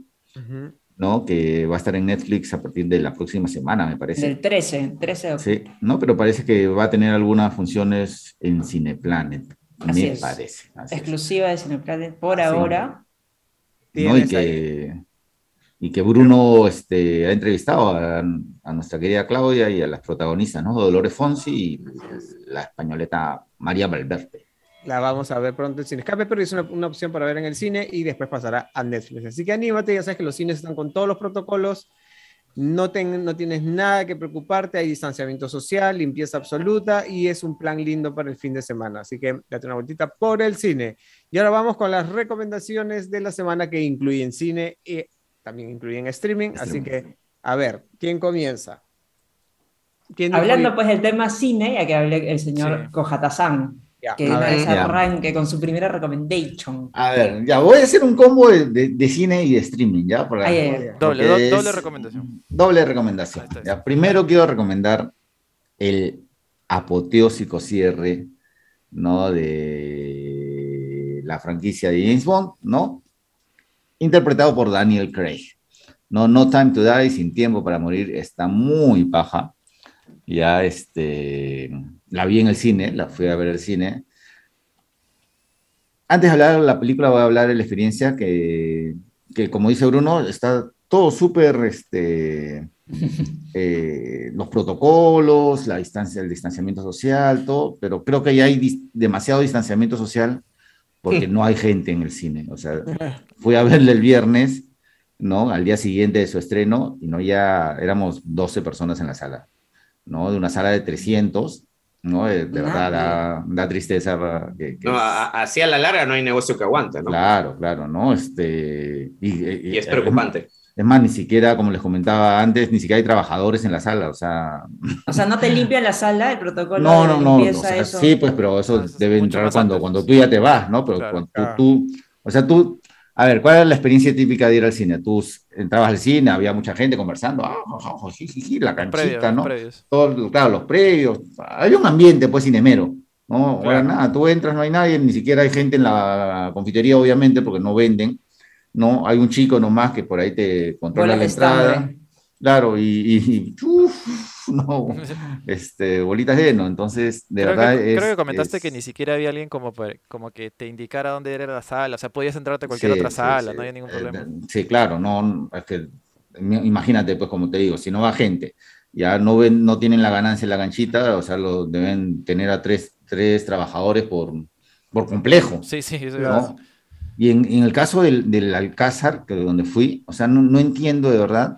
¿no? Que va a estar en Netflix a partir de la próxima semana, me parece. Del 13, 13 de octubre. Sí, ¿no? Pero parece que va a tener algunas funciones en Cineplanet, me parece. Exclusiva de Cineplanet por ahora. ¿no? Y que y que Bruno este, ha entrevistado a, nuestra querida Claudia y a las protagonistas, ¿no? Dolores Fonsi y la españoleta María Valverde. La vamos a ver pronto en Cine Escape, pero es una, opción para ver en el cine y después pasará a Netflix. Así que anímate, ya sabes que los cines están con todos los protocolos, no, no tienes nada que preocuparte, hay distanciamiento social, limpieza absoluta y es un plan lindo para el fin de semana. Así que date una vueltita por el cine. Y ahora vamos con las recomendaciones de la semana que incluyen cine también incluyen streaming. Así que, a ver, ¿quién comienza? Hablando pues del tema cine, ya que hablé el señor sí. que arranque con su primera recommendation. A ver, ya voy a hacer un combo de, cine y de streaming, ¿ya? doble, doble recomendación. Doble recomendación. Ya, primero quiero recomendar el apoteósico cierre, ¿no? De la franquicia de James Bond, ¿no? Interpretado por Daniel Craig. No, no Time to Die, Sin Tiempo para Morir, está muy paja. Ya, este, la vi en el cine, la fui a ver el cine. Antes de hablar de la película, voy a hablar de la experiencia que, que como dice Bruno, está todo súper, este, eh, los protocolos, la distancia, el distanciamiento social, todo, pero creo que ya hay demasiado distanciamiento social porque no hay gente en el cine. O sea, fui a verle el viernes, ¿no? Al día siguiente de su estreno, y no ya éramos 12 personas en la sala, ¿no? De una sala de 300, ¿no? De, verdad da, tristeza. Que, así a la larga no hay negocio que aguante, ¿no? Claro, claro, ¿no? Este, y, es preocupante. Es más, ni siquiera, como les comentaba antes, ni siquiera hay trabajadores en la sala, o sea... O sea, ¿no te limpia la sala el protocolo no, no, no, o sea, Sí, pues, pero eso debe entrar cuando, cuando tú ya te vas, ¿no? Pero cuando tú, o sea, tú... A ver, ¿cuál es la experiencia típica de ir al cine? Tú entrabas al cine, había mucha gente conversando, ah, la canchita, ¿no? Todo, claro, los previos. Hay un ambiente, pues, cinemero. No, ahora nada, tú entras, no hay nadie, ni siquiera hay gente en la confitería, obviamente, porque no venden. ¿No? Hay un chico nomás que por ahí te controla la entrada. Claro, y, no, este, bolitas de no, entonces, de verdad Creo que comentaste que ni siquiera había alguien como, como que te indicara dónde era la sala, o sea, podías entrarte a cualquier otra sala, no había ningún problema. Eh, sí, claro, no, es que, imagínate, pues como te digo, si no va gente, ya no ven, no tienen la ganancia en la ganchita, o sea, lo deben tener a tres, tres trabajadores por, por complejo. Sí, sí, eso ¿no? Y en, en el caso del, del, Alcázar, que donde fui, o sea, no, no entiendo de verdad,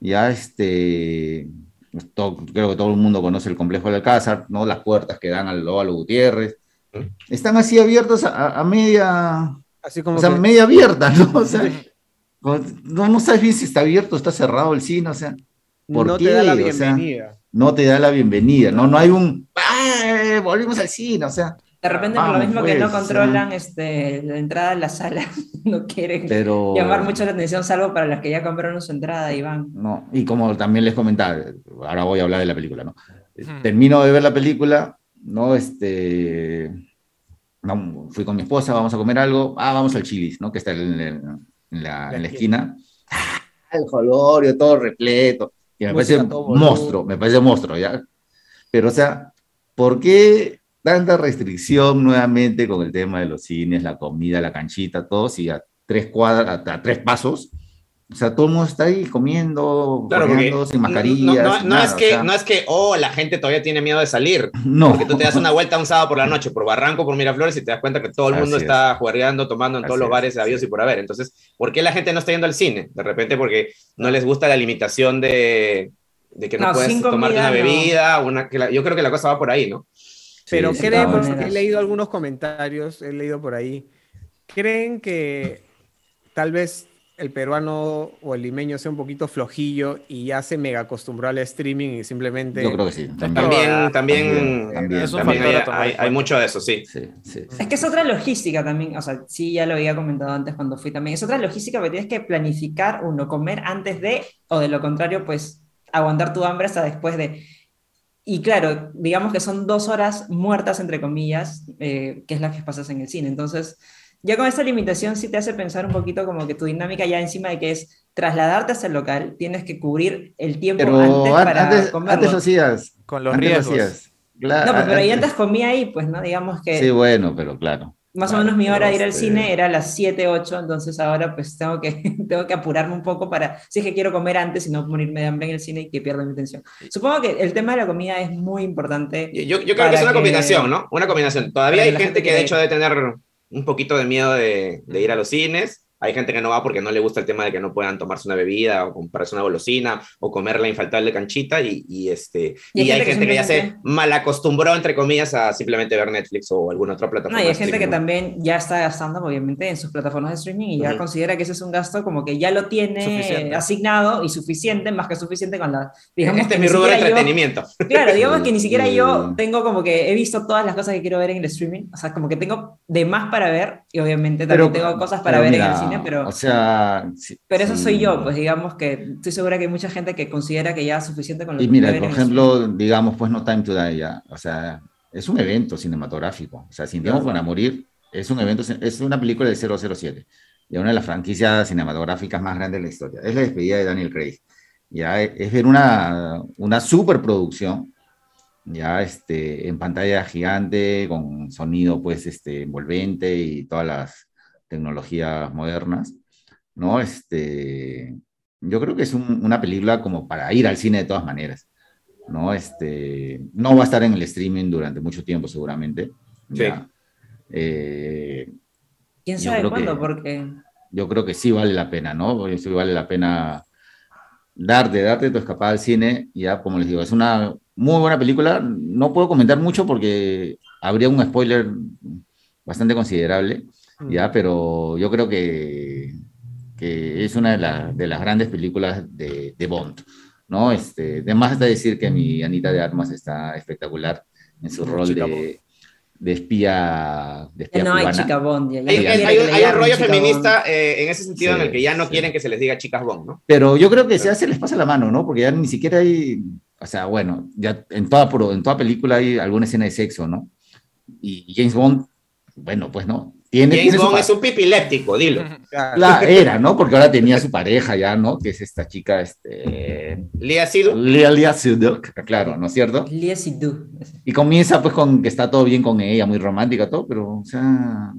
ya este, pues, creo que todo el mundo conoce el complejo del Alcázar, ¿no? Las puertas que dan al Óvalo Gutiérrez, están así abiertos a, a media, así como o sea, media abierta, ¿no? O sea, no, no sabes bien si está abierto, está cerrado el cine, o sea, ¿por no te da la bienvenida. no te da la bienvenida, no, no hay un, ¡Ah, volvimos al cine, o sea, de repente, por lo mismo que no pues, controlan este, la entrada a la sala, no quieren llamar mucho la atención, salvo para las que ya compraron su entrada y van. No, y como también les comentaba, ahora voy a hablar de la película, ¿no? Termino de ver la película, ¿no? Este, fui con mi esposa, vamos a comer algo, ah, vamos al Chilis, ¿no? Que está en, la, esquina. Ah, el colorio, todo repleto. Y me parece monstruo, me parece monstruo, ¿ya? Pero, o sea, ¿por qué tanta restricción nuevamente con el tema de los cines, la comida, la canchita, todo, si a tres cuadras, a, tres pasos, o sea, todo el mundo está ahí comiendo, claro, sin mascarillas. No, es que, no es que, oh, la gente todavía tiene miedo de salir. No. Porque tú te das una vuelta un sábado por la noche por Barranco, por Miraflores y te das cuenta que todo el mundo está jugueando, tomando en todos los bares de avios y por haber. Entonces, ¿por qué la gente no está yendo al cine? De repente porque no les gusta la limitación de, de que no, puedes tomar una bebida. Una, yo creo que la cosa va por ahí, ¿no? Pero creen, porque he leído algunos comentarios, he leído por ahí, creen que tal vez el peruano o el limeño sea un poquito flojillo y ya se mega acostumbró al streaming y simplemente... Yo creo que sí. También, también, hay, mucho de eso, sí. Es que es otra logística también, o sea, sí, ya lo había comentado antes cuando fui también, es otra logística que tienes que planificar uno, comer antes de, o de lo contrario, pues aguantar tu hambre hasta después de y claro, digamos que son dos horas muertas, entre comillas, eh, que es la que pasas en el cine. Entonces, ya con esta limitación sí te hace pensar un poquito como que tu dinámica ya encima de que es trasladarte hasta el local, tienes que cubrir el tiempo antes para antes, Antes hacías. Con los riesgos. no, pues, pero ahí antes comía ahí, pues, ¿no? Digamos que... Sí, bueno, pero claro más o menos mi hora de ir al cine era a las 7, 8, entonces ahora pues tengo que, tengo que apurarme un poco para, si es que quiero comer antes y no morirme de hambre en el cine y que pierda mi atención. Supongo que el tema de la comida es muy importante. Yo, yo creo que es una combinación, ¿no? Una combinación. Todavía hay gente que, de hecho debe tener un poquito de miedo de, de ir a los cines. Hay gente que no va porque no le gusta el tema de que no puedan tomarse una bebida o comprarse una golosina o comer la infaltable canchita y, este, y, hay, gente, que, ya se malacostumbró, entre comillas, a simplemente ver Netflix o alguna otra plataforma. No, y hay gente que también ya está gastando, obviamente, en sus plataformas de streaming y ya considera que ese es un gasto como que ya lo tiene asignado y suficiente, más que suficiente con la... Digamos este es mi rubro de entretenimiento. claro, digamos que ni siquiera yo tengo como que he visto todas las cosas que quiero ver en el streaming, o sea, como que tengo de más para ver y obviamente también tengo cosas para ver en el cine, pero... O sea... pero eso soy yo, pues digamos que estoy segura que hay mucha gente que considera que ya es suficiente con lo y mira, por ejemplo, digamos, pues No Time to Die ya, o sea, es un evento cinematográfico, o sea, Sin Tiempo para Morir es un evento, es una película de 007 y una de las franquicias cinematográficas más grandes de la historia. Es la despedida de Daniel Craig. Ya es ver una, una superproducción, ya este, en pantalla gigante, con sonido pues este, envolvente y todas las tecnologías modernas, ¿no? Este, yo creo que es una película como para ir al cine de todas maneras, ¿no? Este, no va a estar en el streaming durante mucho tiempo seguramente. Eh, ¿Quién sabe cuándo? Porque... Yo creo que sí vale la pena, ¿no? Sí vale la pena darte, darte tu escapada al cine. Ya, como les digo, es una muy buena película. No puedo comentar mucho porque habría un spoiler bastante considerable. Ya, pero yo creo que, que es una de, de, las grandes películas de, de Bond, ¿no? Este, además de decir que mi Anita de Armas está espectacular en su rol de, de espía, de espía no hay chica Bond. hay, un rollo feminista eh, en ese sentido en el que ya no quieren que se les diga chicas Bond, ¿no? Pero yo creo que ya se les pasa la mano, ¿no? Porque ya ni siquiera hay, o sea, bueno, ya en toda, en toda película hay alguna escena de sexo, ¿no? Y James Bond, bueno, pues no, James Bond es un pipiléptico, dilo. La era, ¿no? Porque ahora tenía su pareja ya, ¿no? Que es esta chica, este... Lia Sidhu. Lia, Lia claro, ¿no es cierto? Lia Sidhu. Y comienza pues con que está todo bien con ella, muy romántica, todo, pero, o sea...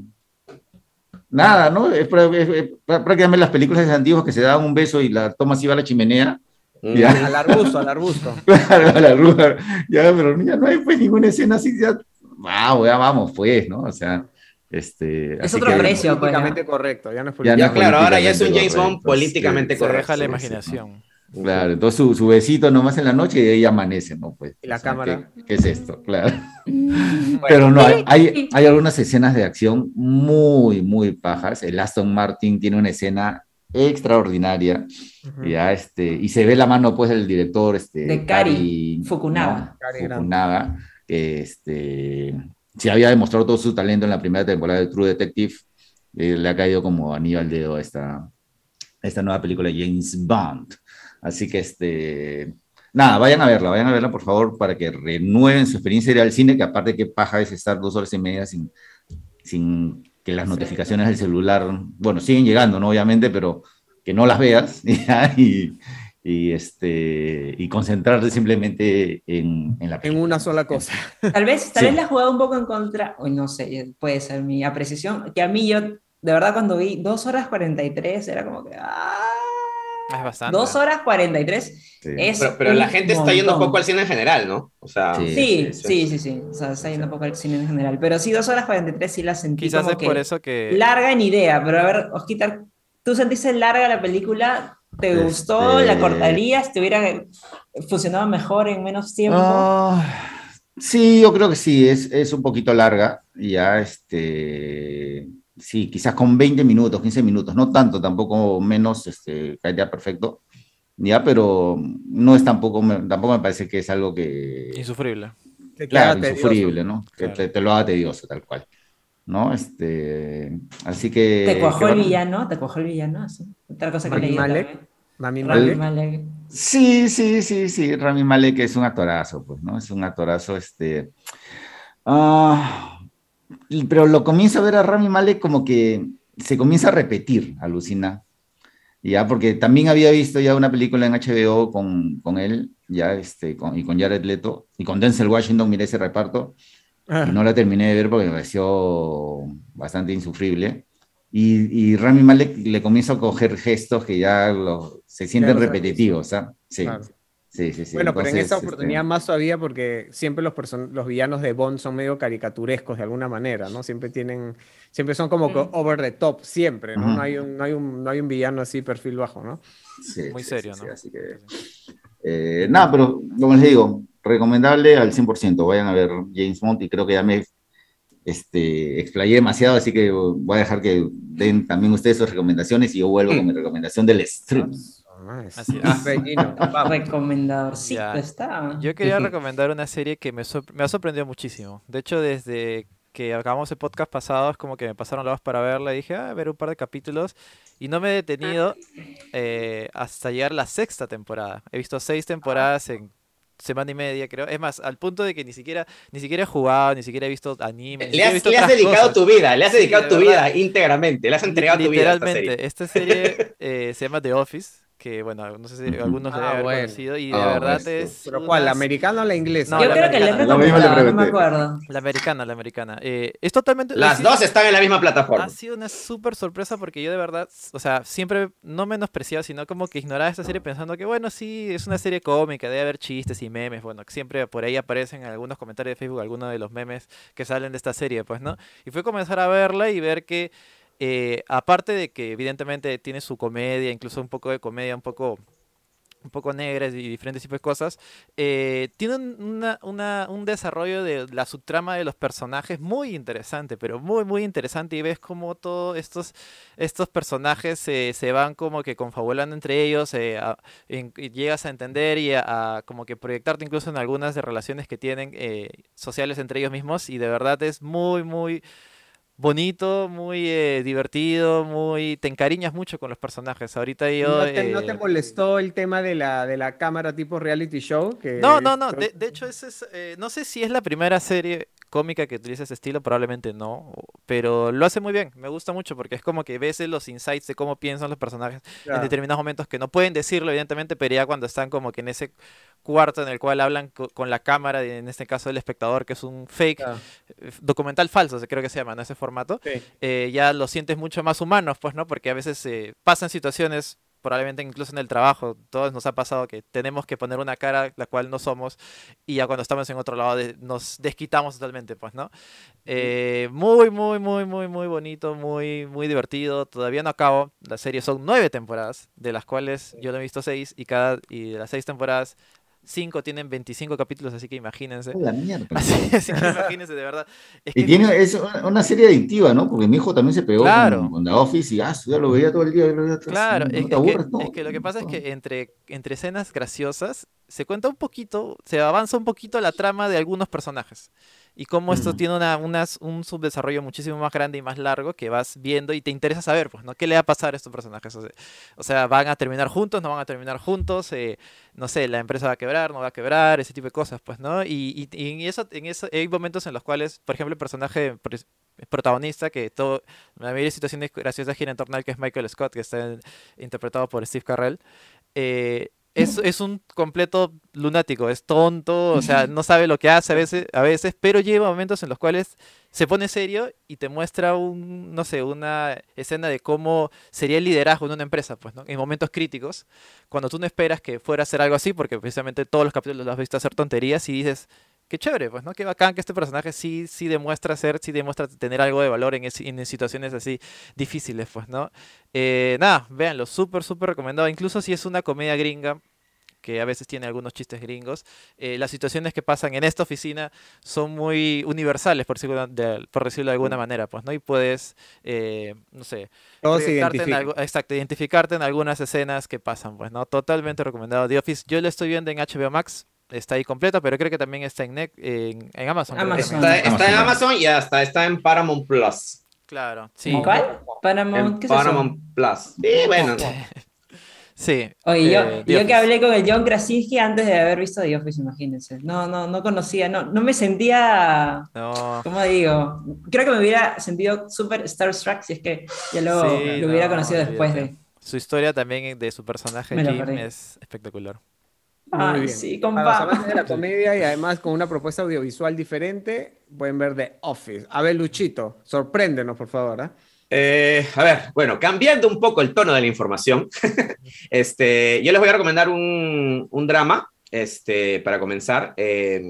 Nada, ¿no? Es, prácticamente las películas de antiguos que se daban un beso y la toma así va a la chimenea. Mm. Al arbusto, al arbusto. claro, al arbusto. Ya, pero ya no hay pues ninguna escena así, ya... Wow, ya vamos, pues, ¿no? O sea... Este, es otro precio, pues, políticamente correcto. Ya no es ya claro, ahora ya es un James Bond políticamente correcto. deja la imaginación. Claro, entonces su, su, besito nomás en la noche y ahí amanece, ¿no? Pues, y la cámara. ¿qué, es esto? Claro. Pero no, hay, hay algunas escenas de acción muy, muy pajas. El Aston Martin tiene una escena extraordinaria, ya, este, y se ve la mano, pues, del director, este... De Kari, Fukunaga. Fukunaga, este, si había demostrado todo su talento en la primera temporada de True Detective, eh, le ha caído como anillo al dedo a esta, esta nueva película James Bond. Así que, este, nada, vayan a verla, vayan a verla, por favor, para que renueven su experiencia de ir al cine, que aparte que paja es estar dos horas y media sin, sin que las notificaciones del celular, bueno, siguen llegando, ¿no? Obviamente, pero que no las veas, y, y, este, y concentrarte simplemente en, en la En una sola cosa. Tal vez, tal vez la he jugado un poco en contra, o no sé, puede ser mi apreciación, que a mí yo, de verdad, cuando vi 2 horas 43, era como que... ¡ah! Es bastante. 2 horas 43. Es pero, la gente está yendo un poco al cine en general, ¿no? O sea, sí, sí, sí, sí, O sea, está yendo un poco al cine en general. Pero sí, 2 horas 43 sí la sentí. Quizás como es por eso que. Larga en idea, pero a ver, Osquitar, ¿tú sentiste larga la película? ¿Te gustó? ¿La este, cortarías? ¿Te hubiera funcionado mejor en menos tiempo? Ah, sí, yo creo que sí, es, es un poquito larga. Ya, este, sí, quizás con 20 minutos, 15 minutos, no tanto, tampoco menos, este, caería perfecto. Ya, pero no es tampoco, tampoco me parece que es algo que... Insufrible. Claro, insufrible, ¿no? Que te, lo haga tedioso, tal cual. ¿No? Este, así que... Te cuajó el villano, te cuajó el villano, sí. Otra cosa que leí Malek. Rami Malek. Sí, sí, sí, sí, Rami Malek es un actorazo, pues, ¿no? Es un actorazo, este... Ah, pero lo comienzo a ver a Rami Malek como que se comienza a repetir, alucina. Ya, porque también había visto ya una película en HBO con, con él, ya, este, con, y con Jared Leto, y con Denzel Washington, miré ese reparto, Ah. No la terminé de ver porque me pareció bastante insufrible. Y, y, Rami Malek le comienza a coger gestos que ya se sienten repetitivos. ¿ah? Sí, Sí, sí, sí. Bueno, pero en esta este, oportunidad más todavía porque siempre los, los villanos de Bond son medio caricaturescos de alguna manera, ¿no? Siempre tienen, siempre son como mm. over the top, siempre, ¿no? no, hay un, no, hay un, no hay un villano así perfil bajo, ¿no? Sí, Muy serio, ¿no? así que... Eh, nada, pero como les digo, recomendable al 100%. Vayan a ver James Bond y creo que ya me este, explayé demasiado, así que voy a dejar que den también ustedes sus recomendaciones y yo vuelvo con mi recomendación del stream. Así ah, recomendador. Sí, está. Yo quería recomendar una serie que me, me ha sorprendido muchísimo. De hecho, desde que acabamos el podcast pasado, es como que me pasaron la voz para verla y dije, ah, a ver un par de capítulos. Y no me he detenido eh, hasta llegar la sexta temporada. He visto seis temporadas en semana y media, creo. Es más, al punto de que ni siquiera, ni siquiera he jugado, ni siquiera he visto anime. Le has, dedicado tu vida, le has dedicado tu vida íntegramente, le has entregado tu vida. Literalmente, esta serie, eh, se llama The Office que bueno, no sé si algunos ah, conocido y de ah, verdad es... ¿Pero cuál, la americana o la inglesa? No, Yo creo que la americana, no me acuerdo. La americana, la americana. Eh, es totalmente... Las dos están en la misma plataforma. Ha sido una súper sorpresa porque yo de verdad, o sea, siempre no menospreciaba, sino como que ignoraba esta serie pensando que bueno, sí, es una serie cómica, debe haber chistes y memes, bueno, siempre por ahí aparecen en algunos comentarios de Facebook algunos de los memes que salen de esta serie, pues, ¿no? Y fue comenzar a verla y ver que... Eh, aparte de que evidentemente tiene su comedia, incluso un poco de comedia, un poco un poco negras y diferentes tipos de cosas, eh, tienen un desarrollo de la subtrama de los personajes muy interesante, pero muy, muy interesante y ves como todos estos, estos personajes se van como que confabulando entre ellos, eh, llegas a entender y a, como que proyectarte incluso en algunas de relaciones que tienen eh, sociales entre ellos mismos y de verdad es muy, muy bonito, muy eh, divertido, muy te encariñas mucho con los personajes. Ahorita yo ¿No te, ¿no te eh, molestó el tema de la, de la cámara tipo reality show? Que no, no, no. De, hecho, ese es, eh, no sé si es la primera serie cómica que utiliza ese estilo, probablemente no, pero lo hace muy bien, me gusta mucho porque es como que ves los insights de cómo piensan los personajes en determinados momentos que no pueden decirlo evidentemente, pero ya cuando están como que en ese cuarto en el cual hablan con la cámara, en este caso el espectador, que es un fake, eh, documental falso, creo que se llama, en ese formato, eh, ya lo sientes mucho más humanos, pues, ¿no? Porque a veces eh, pasan situaciones probablemente incluso en el trabajo, todos nos ha pasado que tenemos que poner una cara la cual no somos y ya cuando estamos en otro lado nos desquitamos totalmente, pues, ¿no? Eh, muy, muy, muy, muy, muy bonito, muy, muy divertido. Todavía no acabo. La serie son nueve temporadas, de las cuales yo no he visto seis y cada y de las seis temporadas 5 tienen 25 capítulos, así que imagínense. La mierda. Así, que imagínense, de verdad. y tiene, es una serie adictiva, ¿no? Porque mi hijo también se pegó con, The Office y ah, ya lo veía todo el día. claro, es, que, es, que, lo que pasa es que entre, entre escenas graciosas se cuenta un poquito, se avanza un poquito la trama de algunos personajes y cómo esto tiene una, un subdesarrollo muchísimo más grande y más largo que vas viendo y te interesa saber, pues, ¿no? ¿Qué le va a pasar a estos personajes? O sea, ¿van a terminar juntos? ¿No van a terminar juntos? Eh, no sé, ¿la empresa va a quebrar? ¿No va a quebrar? Ese tipo de cosas, pues, ¿no? Y, y, en, eso, en eso hay momentos en los cuales, por ejemplo, el personaje protagonista, que todo, la mayoría de situaciones graciosas gira en torno al que es Michael Scott, que está interpretado por Steve Carrell, eh, es, es, un completo lunático, es tonto, o sea, no sabe lo que hace a veces, a veces, pero lleva momentos en los cuales se pone serio y te muestra un, no sé, una escena de cómo sería el liderazgo en una empresa, pues, ¿no? En momentos críticos, cuando tú no esperas que fuera a ser algo así, porque precisamente todos los capítulos los has visto hacer tonterías y dices, qué chévere, pues, ¿no? Qué bacán que este personaje sí, sí demuestra ser, sí demuestra tener algo de valor en, en situaciones así difíciles, pues, ¿no? Eh, nada, véanlo, súper, súper recomendado. Incluso si es una comedia gringa, que a veces tiene algunos chistes gringos, eh, las situaciones que pasan en esta oficina son muy universales, por decirlo de, por decirlo de alguna manera, pues, ¿no? Y puedes, eh, no sé, exacto, identificarte en algunas escenas que pasan, pues, ¿no? Totalmente recomendado. The Office, yo lo estoy viendo en HBO Max, está ahí completa, pero creo que también está en, en, Amazon. Está, en Amazon y hasta está en Paramount Plus. Claro, sí. ¿Cuál? Paramount, Paramount Plus. Sí, bueno. Sí. Oye, yo, eh, yo que hablé con el John Krasinski antes de haber visto The Office, imagínense. No, no, no conocía, no, no me sentía, no. ¿cómo digo? Creo que me hubiera sentido súper starstruck si es que ya lo, lo hubiera conocido después de... Su historia también de su personaje Jim es espectacular. Muy bien. Sí, con Para los de la comedia y además con una propuesta audiovisual diferente, pueden ver The Office. A ver, Luchito, sorpréndenos, por favor. ¿eh? Eh, a ver, bueno, cambiando un poco el tono de la información, este, yo les voy a recomendar un, un drama este, para comenzar. Eh,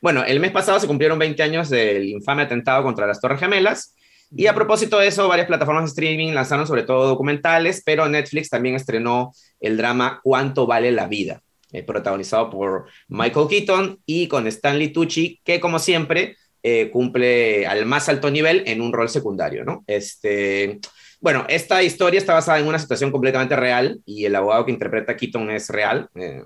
bueno, el mes pasado se cumplieron 20 años del infame atentado contra las Torres Gemelas. Y a propósito de eso, varias plataformas de streaming lanzaron sobre todo documentales, pero Netflix también estrenó el drama Cuánto vale la vida, eh, protagonizado por Michael Keaton y con Stanley Tucci, que como siempre eh, cumple al más alto nivel en un rol secundario, ¿no? Este, bueno, esta historia está basada en una situación completamente real y el abogado que interpreta a Keaton es real. Eh,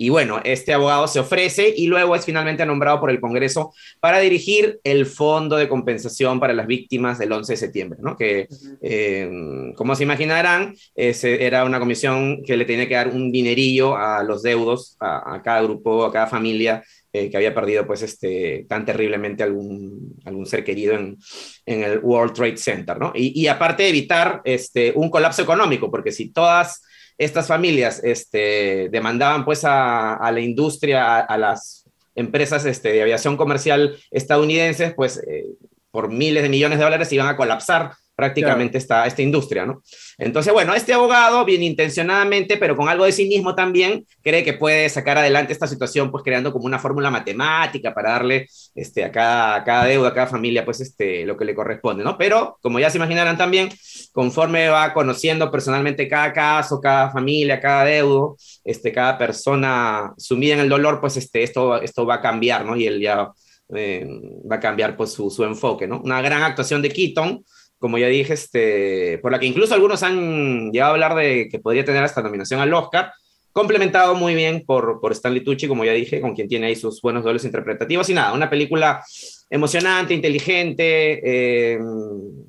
y bueno, este abogado se ofrece y luego es finalmente nombrado por el Congreso para dirigir el Fondo de Compensación para las Víctimas del 11 de septiembre, ¿no? Que, eh, como se imaginarán, ese era una comisión que le tenía que dar un dinerillo a los deudos, a, cada grupo, a cada familia eh, que había perdido pues este, tan terriblemente algún, algún ser querido en, en el World Trade Center, ¿no? Y, y aparte de evitar este, un colapso económico, porque si todas estas familias este, demandaban pues a, la industria, a, las empresas este, de aviación comercial estadounidenses, pues eh, por miles de millones de dólares iban a colapsar prácticamente esta, esta industria, ¿no? Entonces, bueno, este abogado, bien intencionadamente, pero con algo de cinismo también, cree que puede sacar adelante esta situación, pues creando como una fórmula matemática para darle este, a, cada, a cada deuda, a cada familia, pues este, lo que le corresponde, ¿no? Pero, como ya se imaginarán también, conforme va conociendo personalmente cada caso, cada familia, cada deudo, este, cada persona sumida en el dolor, pues este, esto, esto va a cambiar, ¿no? Y él ya eh, va a cambiar pues su, su enfoque, ¿no? Una gran actuación de Keaton, como ya dije, este, por la que incluso algunos han llegado a hablar de que podría tener hasta nominación al Oscar, complementado muy bien por, por Stanley Tucci, como ya dije, con quien tiene ahí sus buenos dobles interpretativos y nada, una película emocionante, inteligente, eh,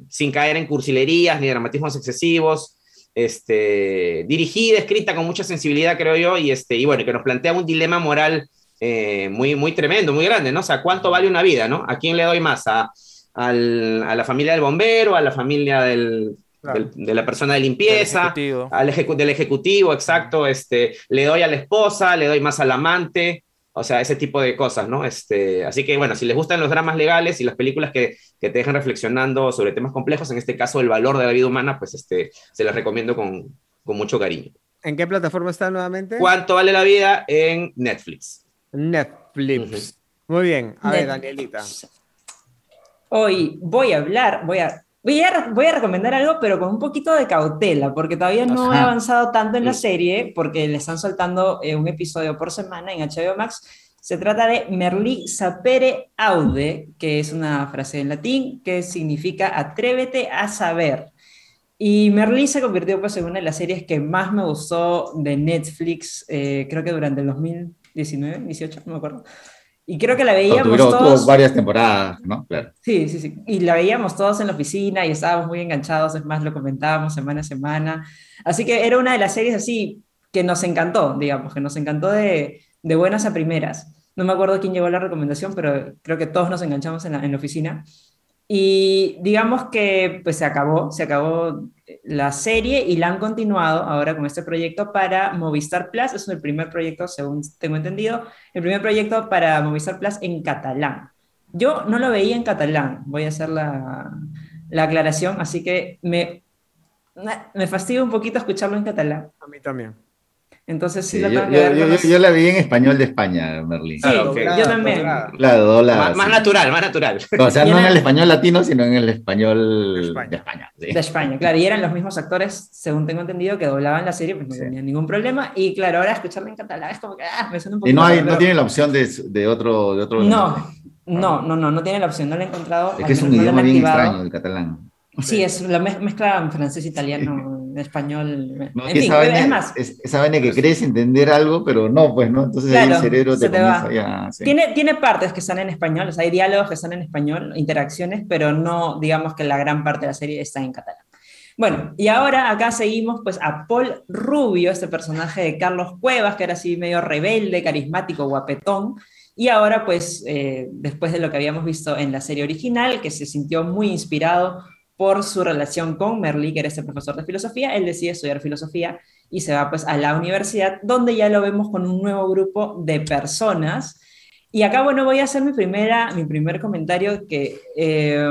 sin caer en cursilerías ni dramatismos excesivos, este, dirigida, escrita con mucha sensibilidad, creo yo, y, este, y bueno, que nos plantea un dilema moral eh, muy, muy tremendo, muy grande, ¿no? O sea, ¿cuánto vale una vida, ¿no? ¿A quién le doy más? ¿A, al, a la familia del bombero, a la familia del, de la persona de limpieza, al del ejecutivo, exacto, este, le doy a la esposa, le doy más al amante, o sea, ese tipo de cosas, ¿no? Este, así que bueno, si les gustan los dramas legales y las películas que, que te dejan reflexionando sobre temas complejos, en este caso el valor de la vida humana, pues este, se las recomiendo con, con mucho cariño. ¿En qué plataforma está nuevamente? ¿Cuánto vale la vida? En Netflix. Netflix. Muy bien. A ver, Danielita. Hoy voy a hablar, voy a, voy a, voy a recomendar algo, pero con un poquito de cautela, porque todavía no he avanzado tanto en la serie, porque le están soltando eh, un episodio por semana en HBO Max. Se trata de Merlí sapere aude, que es una frase en latín que significa atrévete a saber. Y Merlí se convirtió pues, en una de las series que más me gustó de Netflix, eh, creo que durante el 2019, 18, no me acuerdo. Y creo que la veíamos todos. varias temporadas, ¿no? Claro. Sí, sí, sí. Y la veíamos todos en la oficina y estábamos muy enganchados, es más, lo comentábamos semana a semana. Así que era una de las series así que nos encantó, digamos, que nos encantó de, de buenas a primeras. No me acuerdo quién llevó la recomendación, pero creo que todos nos enganchamos en la, en la oficina. Y digamos que pues se acabó, se acabó la serie y la han continuado ahora con este proyecto para Movistar Plus. Es el primer proyecto, según tengo entendido, el primer proyecto para Movistar Plus en catalán. Yo no lo veía en catalán, voy a hacer la, la aclaración, así que me, me fastidia un poquito escucharlo en catalán. A mí también. Entonces sí, la yo, la vi en español de España, Merlín. Sí, yo también. Claro, más, más, natural, más natural. O sea, no en el español latino, sino en el español de España. De España, claro. Y eran los mismos actores, según tengo entendido, que doblaban la serie, pues no tenían ningún problema. Y claro, ahora escucharla en catalán es como que ah, me suena un poco. Y no, hay, no tiene la opción de, de otro, de otro. No, no, no, no, no tiene la opción, no la he entrado. Es que es un idioma bien extraño el catalán. Sí, es la mezcla francés-italiano español. No, es más. esa vaina que crees entender algo, pero no, pues, ¿no? Entonces ahí el cerebro te, va. tiene, tiene partes que están en español, o sea, hay diálogos que están en español, interacciones, pero no, digamos que la gran parte de la serie está en catalán. Bueno, y ahora acá seguimos pues a Paul Rubio, este personaje de Carlos Cuevas, que era así medio rebelde, carismático, guapetón, y ahora pues eh, después de lo que habíamos visto en la serie original, que se sintió muy inspirado por su relación con Merlí, que era ese profesor de filosofía, él decide estudiar filosofía y se va pues a la universidad, donde ya lo vemos con un nuevo grupo de personas. Y acá, bueno, voy a hacer mi, primera, mi primer comentario que, eh,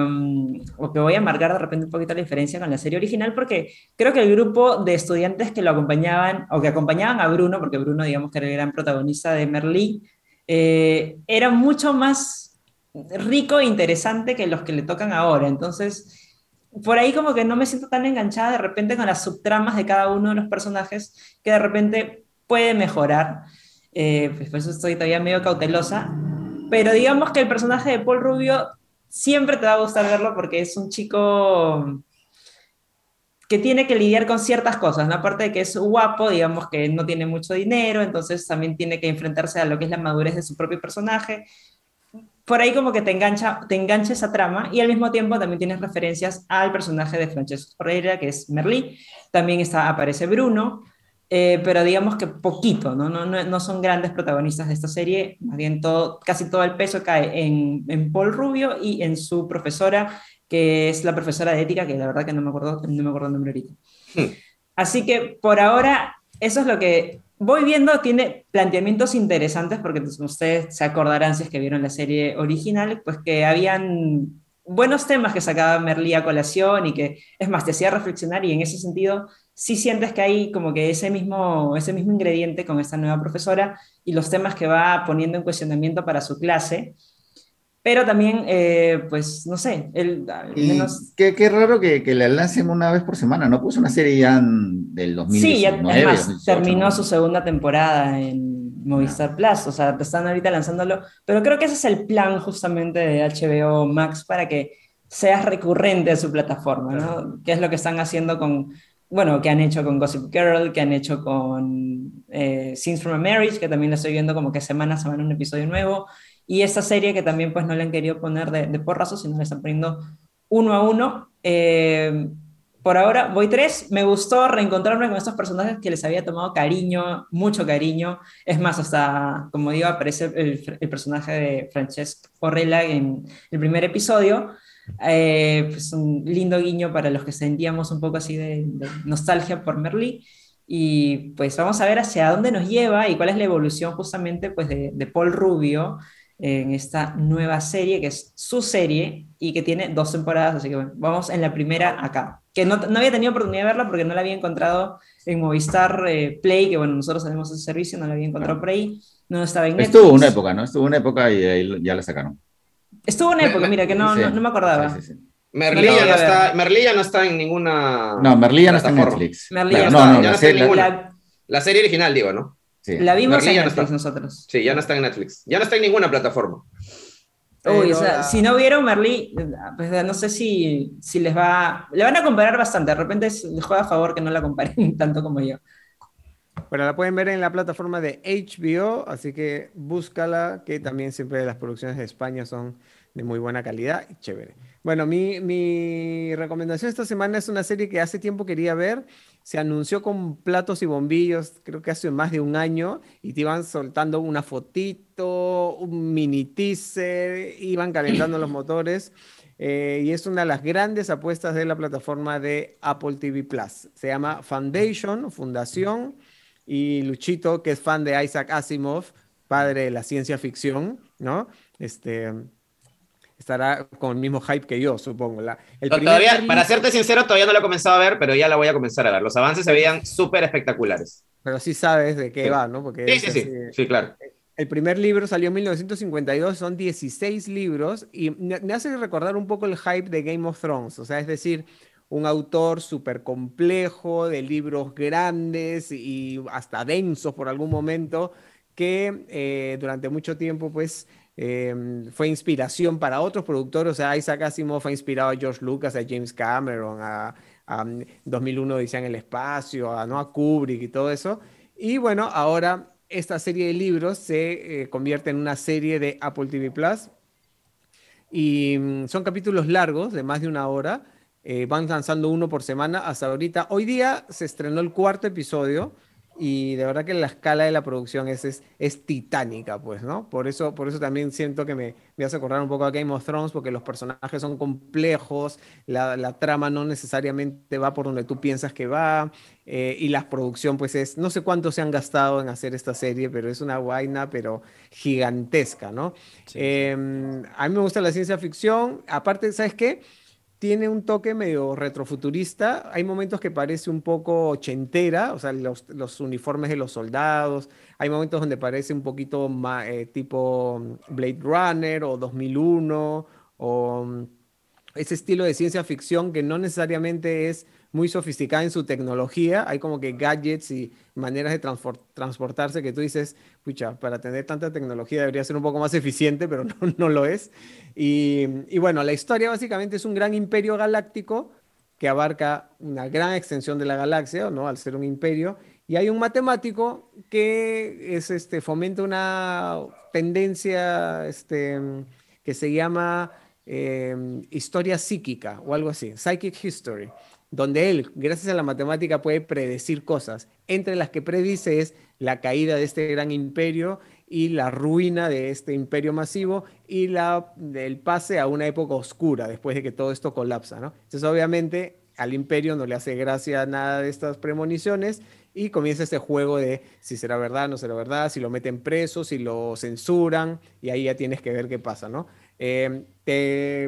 o que voy a marcar de repente un poquito la diferencia con la serie original, porque creo que el grupo de estudiantes que lo acompañaban, o que acompañaban a Bruno, porque Bruno, digamos que era el gran protagonista de Merlí, eh, era mucho más rico e interesante que los que le tocan ahora. Entonces, por ahí como que no me siento tan enganchada de repente con las subtramas de cada uno de los personajes, que de repente puede mejorar. Eh, pues por eso estoy todavía medio cautelosa. Pero digamos que el personaje de Paul Rubio siempre te va a gustar verlo porque es un chico que tiene que lidiar con ciertas cosas, ¿no? Aparte de que es guapo, digamos que no tiene mucho dinero, entonces también tiene que enfrentarse a lo que es la madurez de su propio personaje. Por ahí como que te engancha, te engancha esa trama y al mismo tiempo también tienes referencias al personaje de Francesco Correia, que es Merlí. También está, aparece Bruno, eh, pero digamos que poquito, ¿no? No, ¿no? no, son grandes protagonistas de esta serie, más bien todo, casi todo el peso cae en, en, Paul Rubio y en su profesora, que es la profesora de ética, que la verdad que no me acuerdo, no me acuerdo el nombre ahorita. Hmm. Así que por ahora, eso es lo que voy viendo, tiene planteamientos interesantes, porque ustedes se acordarán si es que vieron la serie original, pues que habían buenos temas que sacaba Merlí a colación y que, es más, te hacía reflexionar y en ese sentido sí sientes que hay como que ese mismo, ese mismo ingrediente con esta nueva profesora y los temas que va poniendo en cuestionamiento para su clase. Pero también, eh, pues, no sé, el, menos... Qué, qué, raro que, que, la lancen una vez por semana, ¿no? Puso una serie ya del 2019. Sí, ya, además, terminó su segunda temporada en Movistar Plus, o sea, están ahorita lanzándolo, pero creo que ese es el plan justamente de HBO Max para que seas recurrente a su plataforma, ¿no? ¿Qué es lo que están haciendo con, bueno, que han hecho con Gossip Girl, que han hecho con eh, Scenes from a Marriage, que también la estoy viendo como que semana a semana un episodio nuevo, y esta serie que también pues no le han querido poner de, de porrazo, sino le están poniendo uno a uno. Eh, por ahora voy tres, me gustó reencontrarme con estos personajes que les había tomado cariño, mucho cariño, es más, hasta, como digo, aparece el, personaje de Francesc Orrella en el primer episodio, eh, pues un lindo guiño para los que sentíamos un poco así de, nostalgia por Merlí. Y pues vamos a ver hacia dónde nos lleva y cuál es la evolución justamente pues de Paul Rubio en esta nueva serie, que es su serie y que tiene dos temporadas, así que bueno, vamos en la primera acá, que no, no había tenido oportunidad de verla porque no la había encontrado en Movistar eh, Play, que bueno, nosotros tenemos ese servicio, no la había encontrado por ahí, no estaba en Netflix. Estuvo una época, ¿no? Estuvo una época y ahí ya la sacaron. Estuvo una época, mira, que no, no, me acordaba. Merlí ya, no está, Merlí ya no está en ninguna. No, Merlí ya no está en Netflix. Merlí ya no, no, está en ninguna. La serie original, digo, ¿no? La vimos en Netflix nosotros. Sí, ya no está en Netflix. Ya no está en ninguna plataforma. Uy, o sea, si no vieron Merlí, pues, no sé si, si les va. Le van a comparar bastante. De repente les juega a favor que no la comparen tanto como yo. Bueno, la pueden ver en la plataforma de HBO, así que búscala, que también siempre las producciones de España son de muy buena calidad y chévere. Bueno, mi, mi recomendación esta semana es una serie que hace tiempo quería ver se anunció con platos y bombillos, creo que hace más de un año, y te iban soltando una fotito, un mini teaser, iban calentando los motores. Eh, y es una de las grandes apuestas de la plataforma de Apple TV Plus. Se llama Foundation, Fundación, y Luchito, que es fan de Isaac Asimov, padre de la ciencia ficción, ¿no? Este, estará con el mismo hype que yo, supongo. La, todavía, para serte sincero, todavía no lo he comenzado a ver, pero ya la voy a comenzar a ver. Los avances se veían súper espectaculares. Pero sí sabes de qué va, ¿no? Porque sí, sí, sí, sí, claro. El primer libro salió en 1952, son 16 libros, y me hace recordar un poco el hype de Game of Thrones, o sea, es decir, un autor súper complejo, de libros grandes y hasta densos por algún momento, que eh, durante mucho tiempo, pues, Em, fue inspiración para otros productores, o sea, Isaac Asimov ha inspirado a George Lucas, a James Cameron, a, 2001 Dice en el espacio, a, ¿no? a Kubrick y todo eso. Y bueno, ahora esta serie de libros se eh, convierte en una serie de Apple TV Plus. Y mm, son capítulos largos, de más de una hora. Eh, van lanzando uno por semana hasta ahorita. Hoy día se estrenó el cuarto episodio y de verdad que la escala de la producción es, es, es titánica, pues, ¿no? Por eso, por eso también siento que me, me, hace acordar un poco a Game of Thrones, porque los personajes son complejos, la, la trama no necesariamente va por donde tú piensas que va, eh, y la producción, pues es, no sé cuánto se han gastado en hacer esta serie, pero es una vaina, pero gigantesca, ¿no? Em, a mí me gusta la ciencia ficción, aparte, ¿sabes qué? Tiene un toque medio retrofuturista. Hay momentos que parece un poco ochentera, o sea, los, uniformes de los soldados. Hay momentos donde parece un poquito más, eh, tipo Blade Runner o 2001 o mm, ese estilo de ciencia ficción que no necesariamente es muy sofisticada en su tecnología. Hay como que gadgets y maneras de transportarse que tú dices, pucha, para tener tanta tecnología debería ser un poco más eficiente, pero no, no lo es. Y, bueno, la historia básicamente es un gran imperio galáctico que abarca una gran extensión de la galaxia, ¿no? Al ser un imperio. Y hay un matemático que es, este, fomenta una tendencia este, que se llama eh, historia psíquica o algo así, psychic history donde él, gracias a la matemática, puede predecir cosas. Entre las que predice es la caída de este gran imperio y la ruina de este imperio masivo y la, el pase a una época oscura después de que todo esto colapsa. ¿no? Entonces, obviamente, al imperio no le hace gracia nada de estas premoniciones y comienza este juego de si será verdad, no será verdad, si lo meten preso, si lo censuran y ahí ya tienes que ver qué pasa. ¿no? Eh,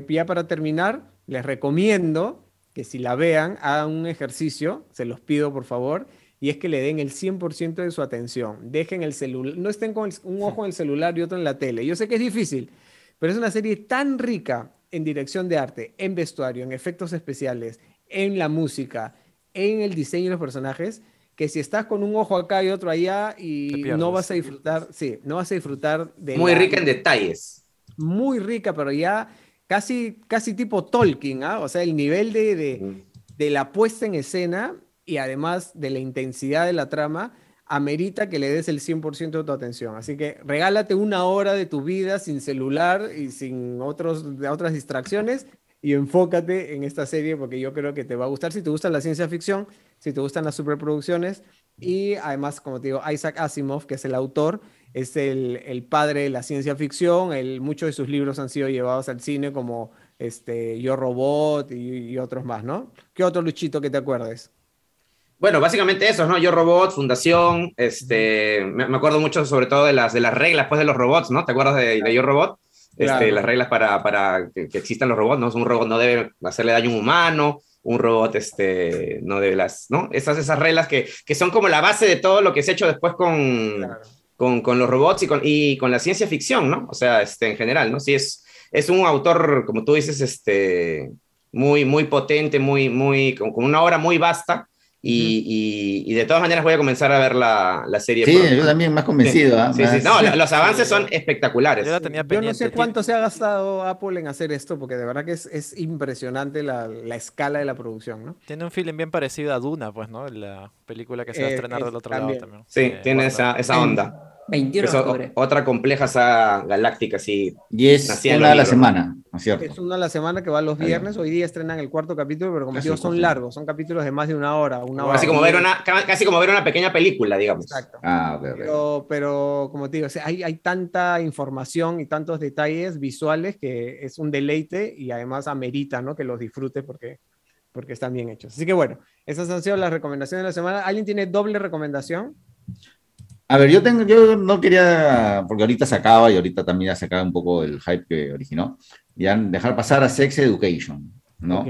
ya para terminar, les recomiendo que si la vean, hagan un ejercicio, se los pido por favor, y es que le den el 100% de su atención. Dejen el celular, no estén con un ojo en el celular y otro en la tele. Yo sé que es difícil, pero es una serie tan rica en dirección de arte, en vestuario, en efectos especiales, en la música, en el diseño de los personajes, que si estás con un ojo acá y otro allá y no vas a disfrutar, sí, no vas a disfrutar de... Muy rica en detalles. Muy rica, pero ya casi, casi tipo Tolkien, ¿ah? o sea, el nivel de, de, la puesta en escena y además de la intensidad de la trama, amerita que le des el 100% de tu atención. Así que regálate una hora de tu vida sin celular y sin otros, otras distracciones y enfócate en esta serie porque yo creo que te va a gustar si te gusta la ciencia ficción, si te gustan las superproducciones y además, como te digo, Isaac Asimov, que es el autor, es el, padre de la ciencia ficción, el, muchos de sus libros han sido llevados al cine como este, Yo Robot y, otros más, ¿no? ¿Qué otro Luchito que te acuerdes? Bueno, básicamente eso, ¿no? Yo Robot, Fundación, este, me, acuerdo mucho sobre todo de las, de las reglas pues, de los robots, ¿no? ¿Te acuerdas de, Yo Robot? Este, Las reglas para, para que, existan los robots, ¿no? Un robot no debe hacerle daño a un humano, un robot este, no debe las, ¿no? Esas, esas reglas que, que son como la base de todo lo que se ha hecho después con, con, con, los robots y con, y con la ciencia ficción, ¿no? O sea, este, en general, ¿no? Sí, es, es un autor, como tú dices, este, muy, muy potente, muy, muy, con, una obra muy vasta. Y, y, de todas maneras voy a comenzar a ver la, la serie. Sí, yo también más convencido. Sí, ¿ah? sí, No, los avances son espectaculares. Yo, tenía yo, no sé cuánto se ha gastado Apple en hacer esto, porque de verdad que es, es impresionante la, la, escala de la producción, ¿no? Tiene un feeling bien parecido a Duna, pues, ¿no? La película que se va a eh, estrenar del otro lado también. Sí, eh, tiene esa, esa onda. 21 de octubre. Otra compleja saga galáctica, sí. Y es una a la semana, ¿no es cierto? Es una a la semana que va los viernes. Hoy día estrenan el cuarto capítulo, pero como digo, son largos. Son capítulos de más de una hora. Una casi, como ver una, casi como ver una pequeña película, digamos. Exacto. Ah, pero, pero, como te digo, hay, hay tanta información y tantos detalles visuales que es un deleite y además amerita ¿no? que los disfrutes porque, porque están bien hechos. Así que bueno, esas han sido las recomendaciones de la semana. ¿Alguien tiene doble recomendación? A ver, yo, tengo, yo no quería, porque ahorita se acaba y ahorita también ya se acaba un poco el hype que originó, ya dejar pasar a Sex Education, ¿no?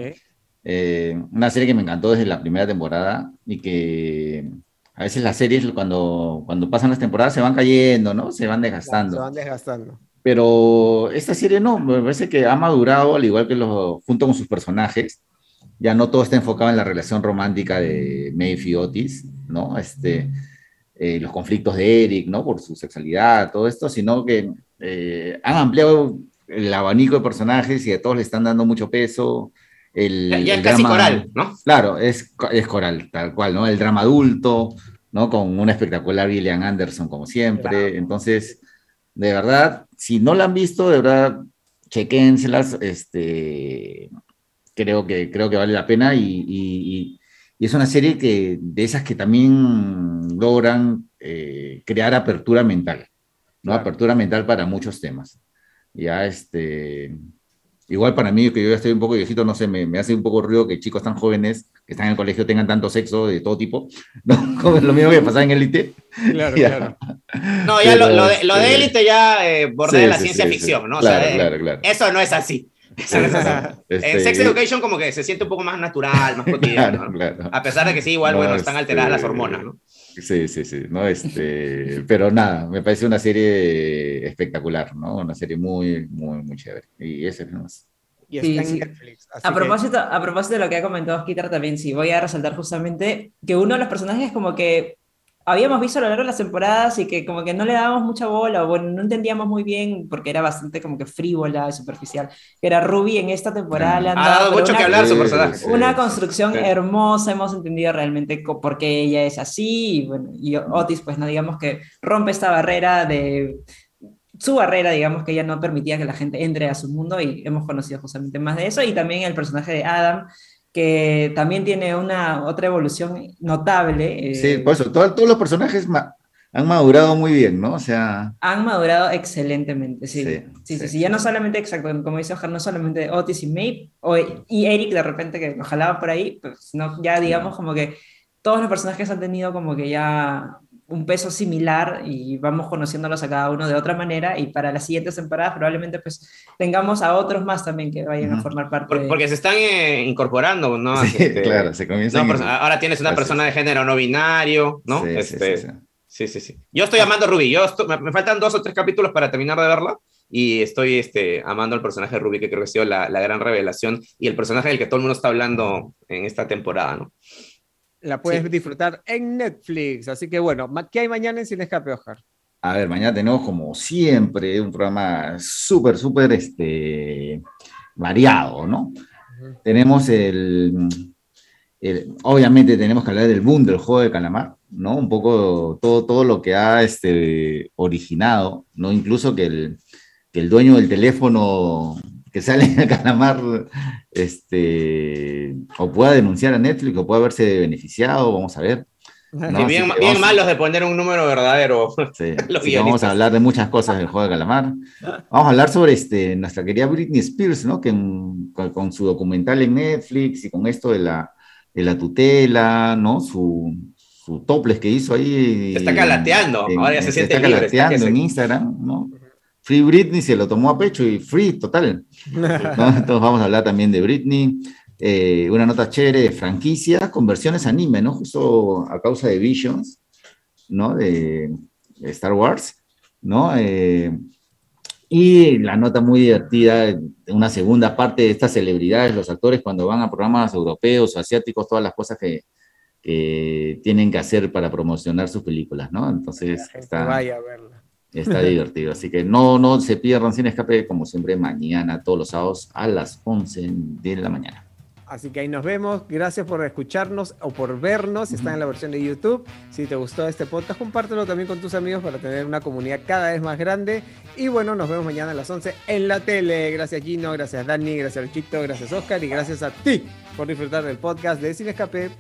Eh, una serie que me encantó desde la primera temporada y que a veces las series cuando, cuando pasan las temporadas se van cayendo, ¿no? Se van desgastando. se van desgastando. Pero esta serie no, me parece que ha madurado, al igual que los, junto con sus personajes. Ya no todo está enfocado en la relación romántica de Maeve y Otis, ¿no? Este, eh, los conflictos de Eric, ¿no? Por su sexualidad, todo esto, sino que eh, han ampliado el abanico de personajes y a todos le están dando mucho peso. El, ya, es casi coral, ¿no? Claro, es, es coral, tal cual, ¿no? El drama adulto, ¿no? Con un espectacular Gillian Anderson, como siempre. Entonces, de verdad, si no la han visto, de verdad, chequénselas, este, creo que, creo que vale la pena y, Y es una serie que, de esas que también logran eh, crear apertura mental, ¿no? Apertura mental para muchos temas. Ya, este, igual para mí, que yo ya estoy un poco viejito, no sé, me, me hace un poco ruido que chicos tan jóvenes que están en el colegio tengan tanto sexo de todo tipo, ¿no? Como lo mismo que pasaba en Élite. Claro, claro. No, ya lo, de, lo de Élite ya eh, bordea la ciencia ficción, ¿no? Claro, o sea, claro, Eso no es así. En Sex este, Education como que se siente un poco más natural, más cotidiano. A pesar de que sí, igual, bueno, están alteradas las este, hormonas, ¿no? Sí, sí, sí, ¿no? Este, pero nada, me parece una serie espectacular, ¿no? Una serie muy, muy, muy chévere. Y ese es más. Y está en Netflix. a, propósito, a propósito de lo que ha comentado Skitter también, sí, voy a resaltar justamente que uno de los personajes como que habíamos visto a lo largo de las temporadas y que como que no le dábamos mucha bola, o bueno, no entendíamos muy bien porque era bastante como que frívola y superficial. Era Ruby en esta temporada. Le han ha dado mucho que hablar su personaje. Una construcción hermosa, hemos entendido realmente por qué ella es así, y, bueno, y Otis, pues no digamos que rompe esta barrera de su barrera, digamos, que ella no permitía que la gente entre a su mundo y hemos conocido justamente más de eso. Y también el personaje de Adam, que también tiene una otra evolución notable. Eh, sí, por eso, todos los personajes han madurado muy bien, ¿no? O sea... Han madurado excelentemente, sí. Sí, sí, sí, ya no solamente, exacto, como dice Ojar, no solamente Otis y Maeve, o, y Eric de repente que ojalá por ahí, pues no, ya digamos como que todos los personajes han tenido como que ya un peso similar y vamos conociéndolos a cada uno de otra manera y para las siguientes temporadas probablemente pues tengamos a otros más también que vayan a formar parte. Porque, se están eh, incorporando, ¿no? Sí, este, claro, se comienza. ahora tienes una persona de género no binario, ¿no? Sí, este, sí, sí, sí, Yo estoy amando a Ruby, yo me, faltan dos o tres capítulos para terminar de verla y estoy este, amando al personaje de Ruby que creo que ha sido la, la gran revelación y el personaje del que todo el mundo está hablando en esta temporada, ¿no? La puedes disfrutar en Netflix. Así que bueno, ¿qué hay mañana en Sin Escape, Oscar? A ver, mañana tenemos como siempre un programa súper, súper este, variado, ¿no? Tenemos el, obviamente tenemos que hablar del boom del juego de calamar, ¿no? Un poco todo, todo lo que ha este, originado, ¿no? Incluso que el, que el dueño del teléfono que sale en el calamar este, o pueda denunciar a Netflix o pueda haberse beneficiado, vamos a ver. bien, malos de poner un número verdadero. Sí, vamos a hablar de muchas cosas del juego de calamar. Vamos a hablar sobre este, nuestra querida Britney Spears, ¿no? que con, su documental en Netflix y con esto de la, de la tutela, ¿no? su, su toples que hizo ahí. Se está calateando, ahora ya se, siente está calateando en Instagram, ¿no? Free Britney se lo tomó a pecho y free total. Entonces vamos a hablar también de Britney. Eh, una nota chévere de franquicia con versiones anime, ¿no? Justo a causa de Visions, ¿no? De, Star Wars, ¿no? Eh, y la nota muy divertida, una segunda parte de estas celebridades, los actores cuando van a programas europeos asiáticos, todas las cosas que, que tienen que hacer para promocionar sus películas, ¿no? Entonces, está, vaya a verla. Está divertido, así que no, no se pierdan sin escape, como siempre, mañana, todos los sábados a las 11 de la mañana. Así que ahí nos vemos. Gracias por escucharnos o por vernos. Si están en la versión de YouTube. Si te gustó este podcast, compártelo también con tus amigos para tener una comunidad cada vez más grande. Y bueno, nos vemos mañana a las 11 en la tele. Gracias Gino, gracias Dani, gracias Luchito, gracias Oscar y gracias a ti por disfrutar del podcast de Sin Escape.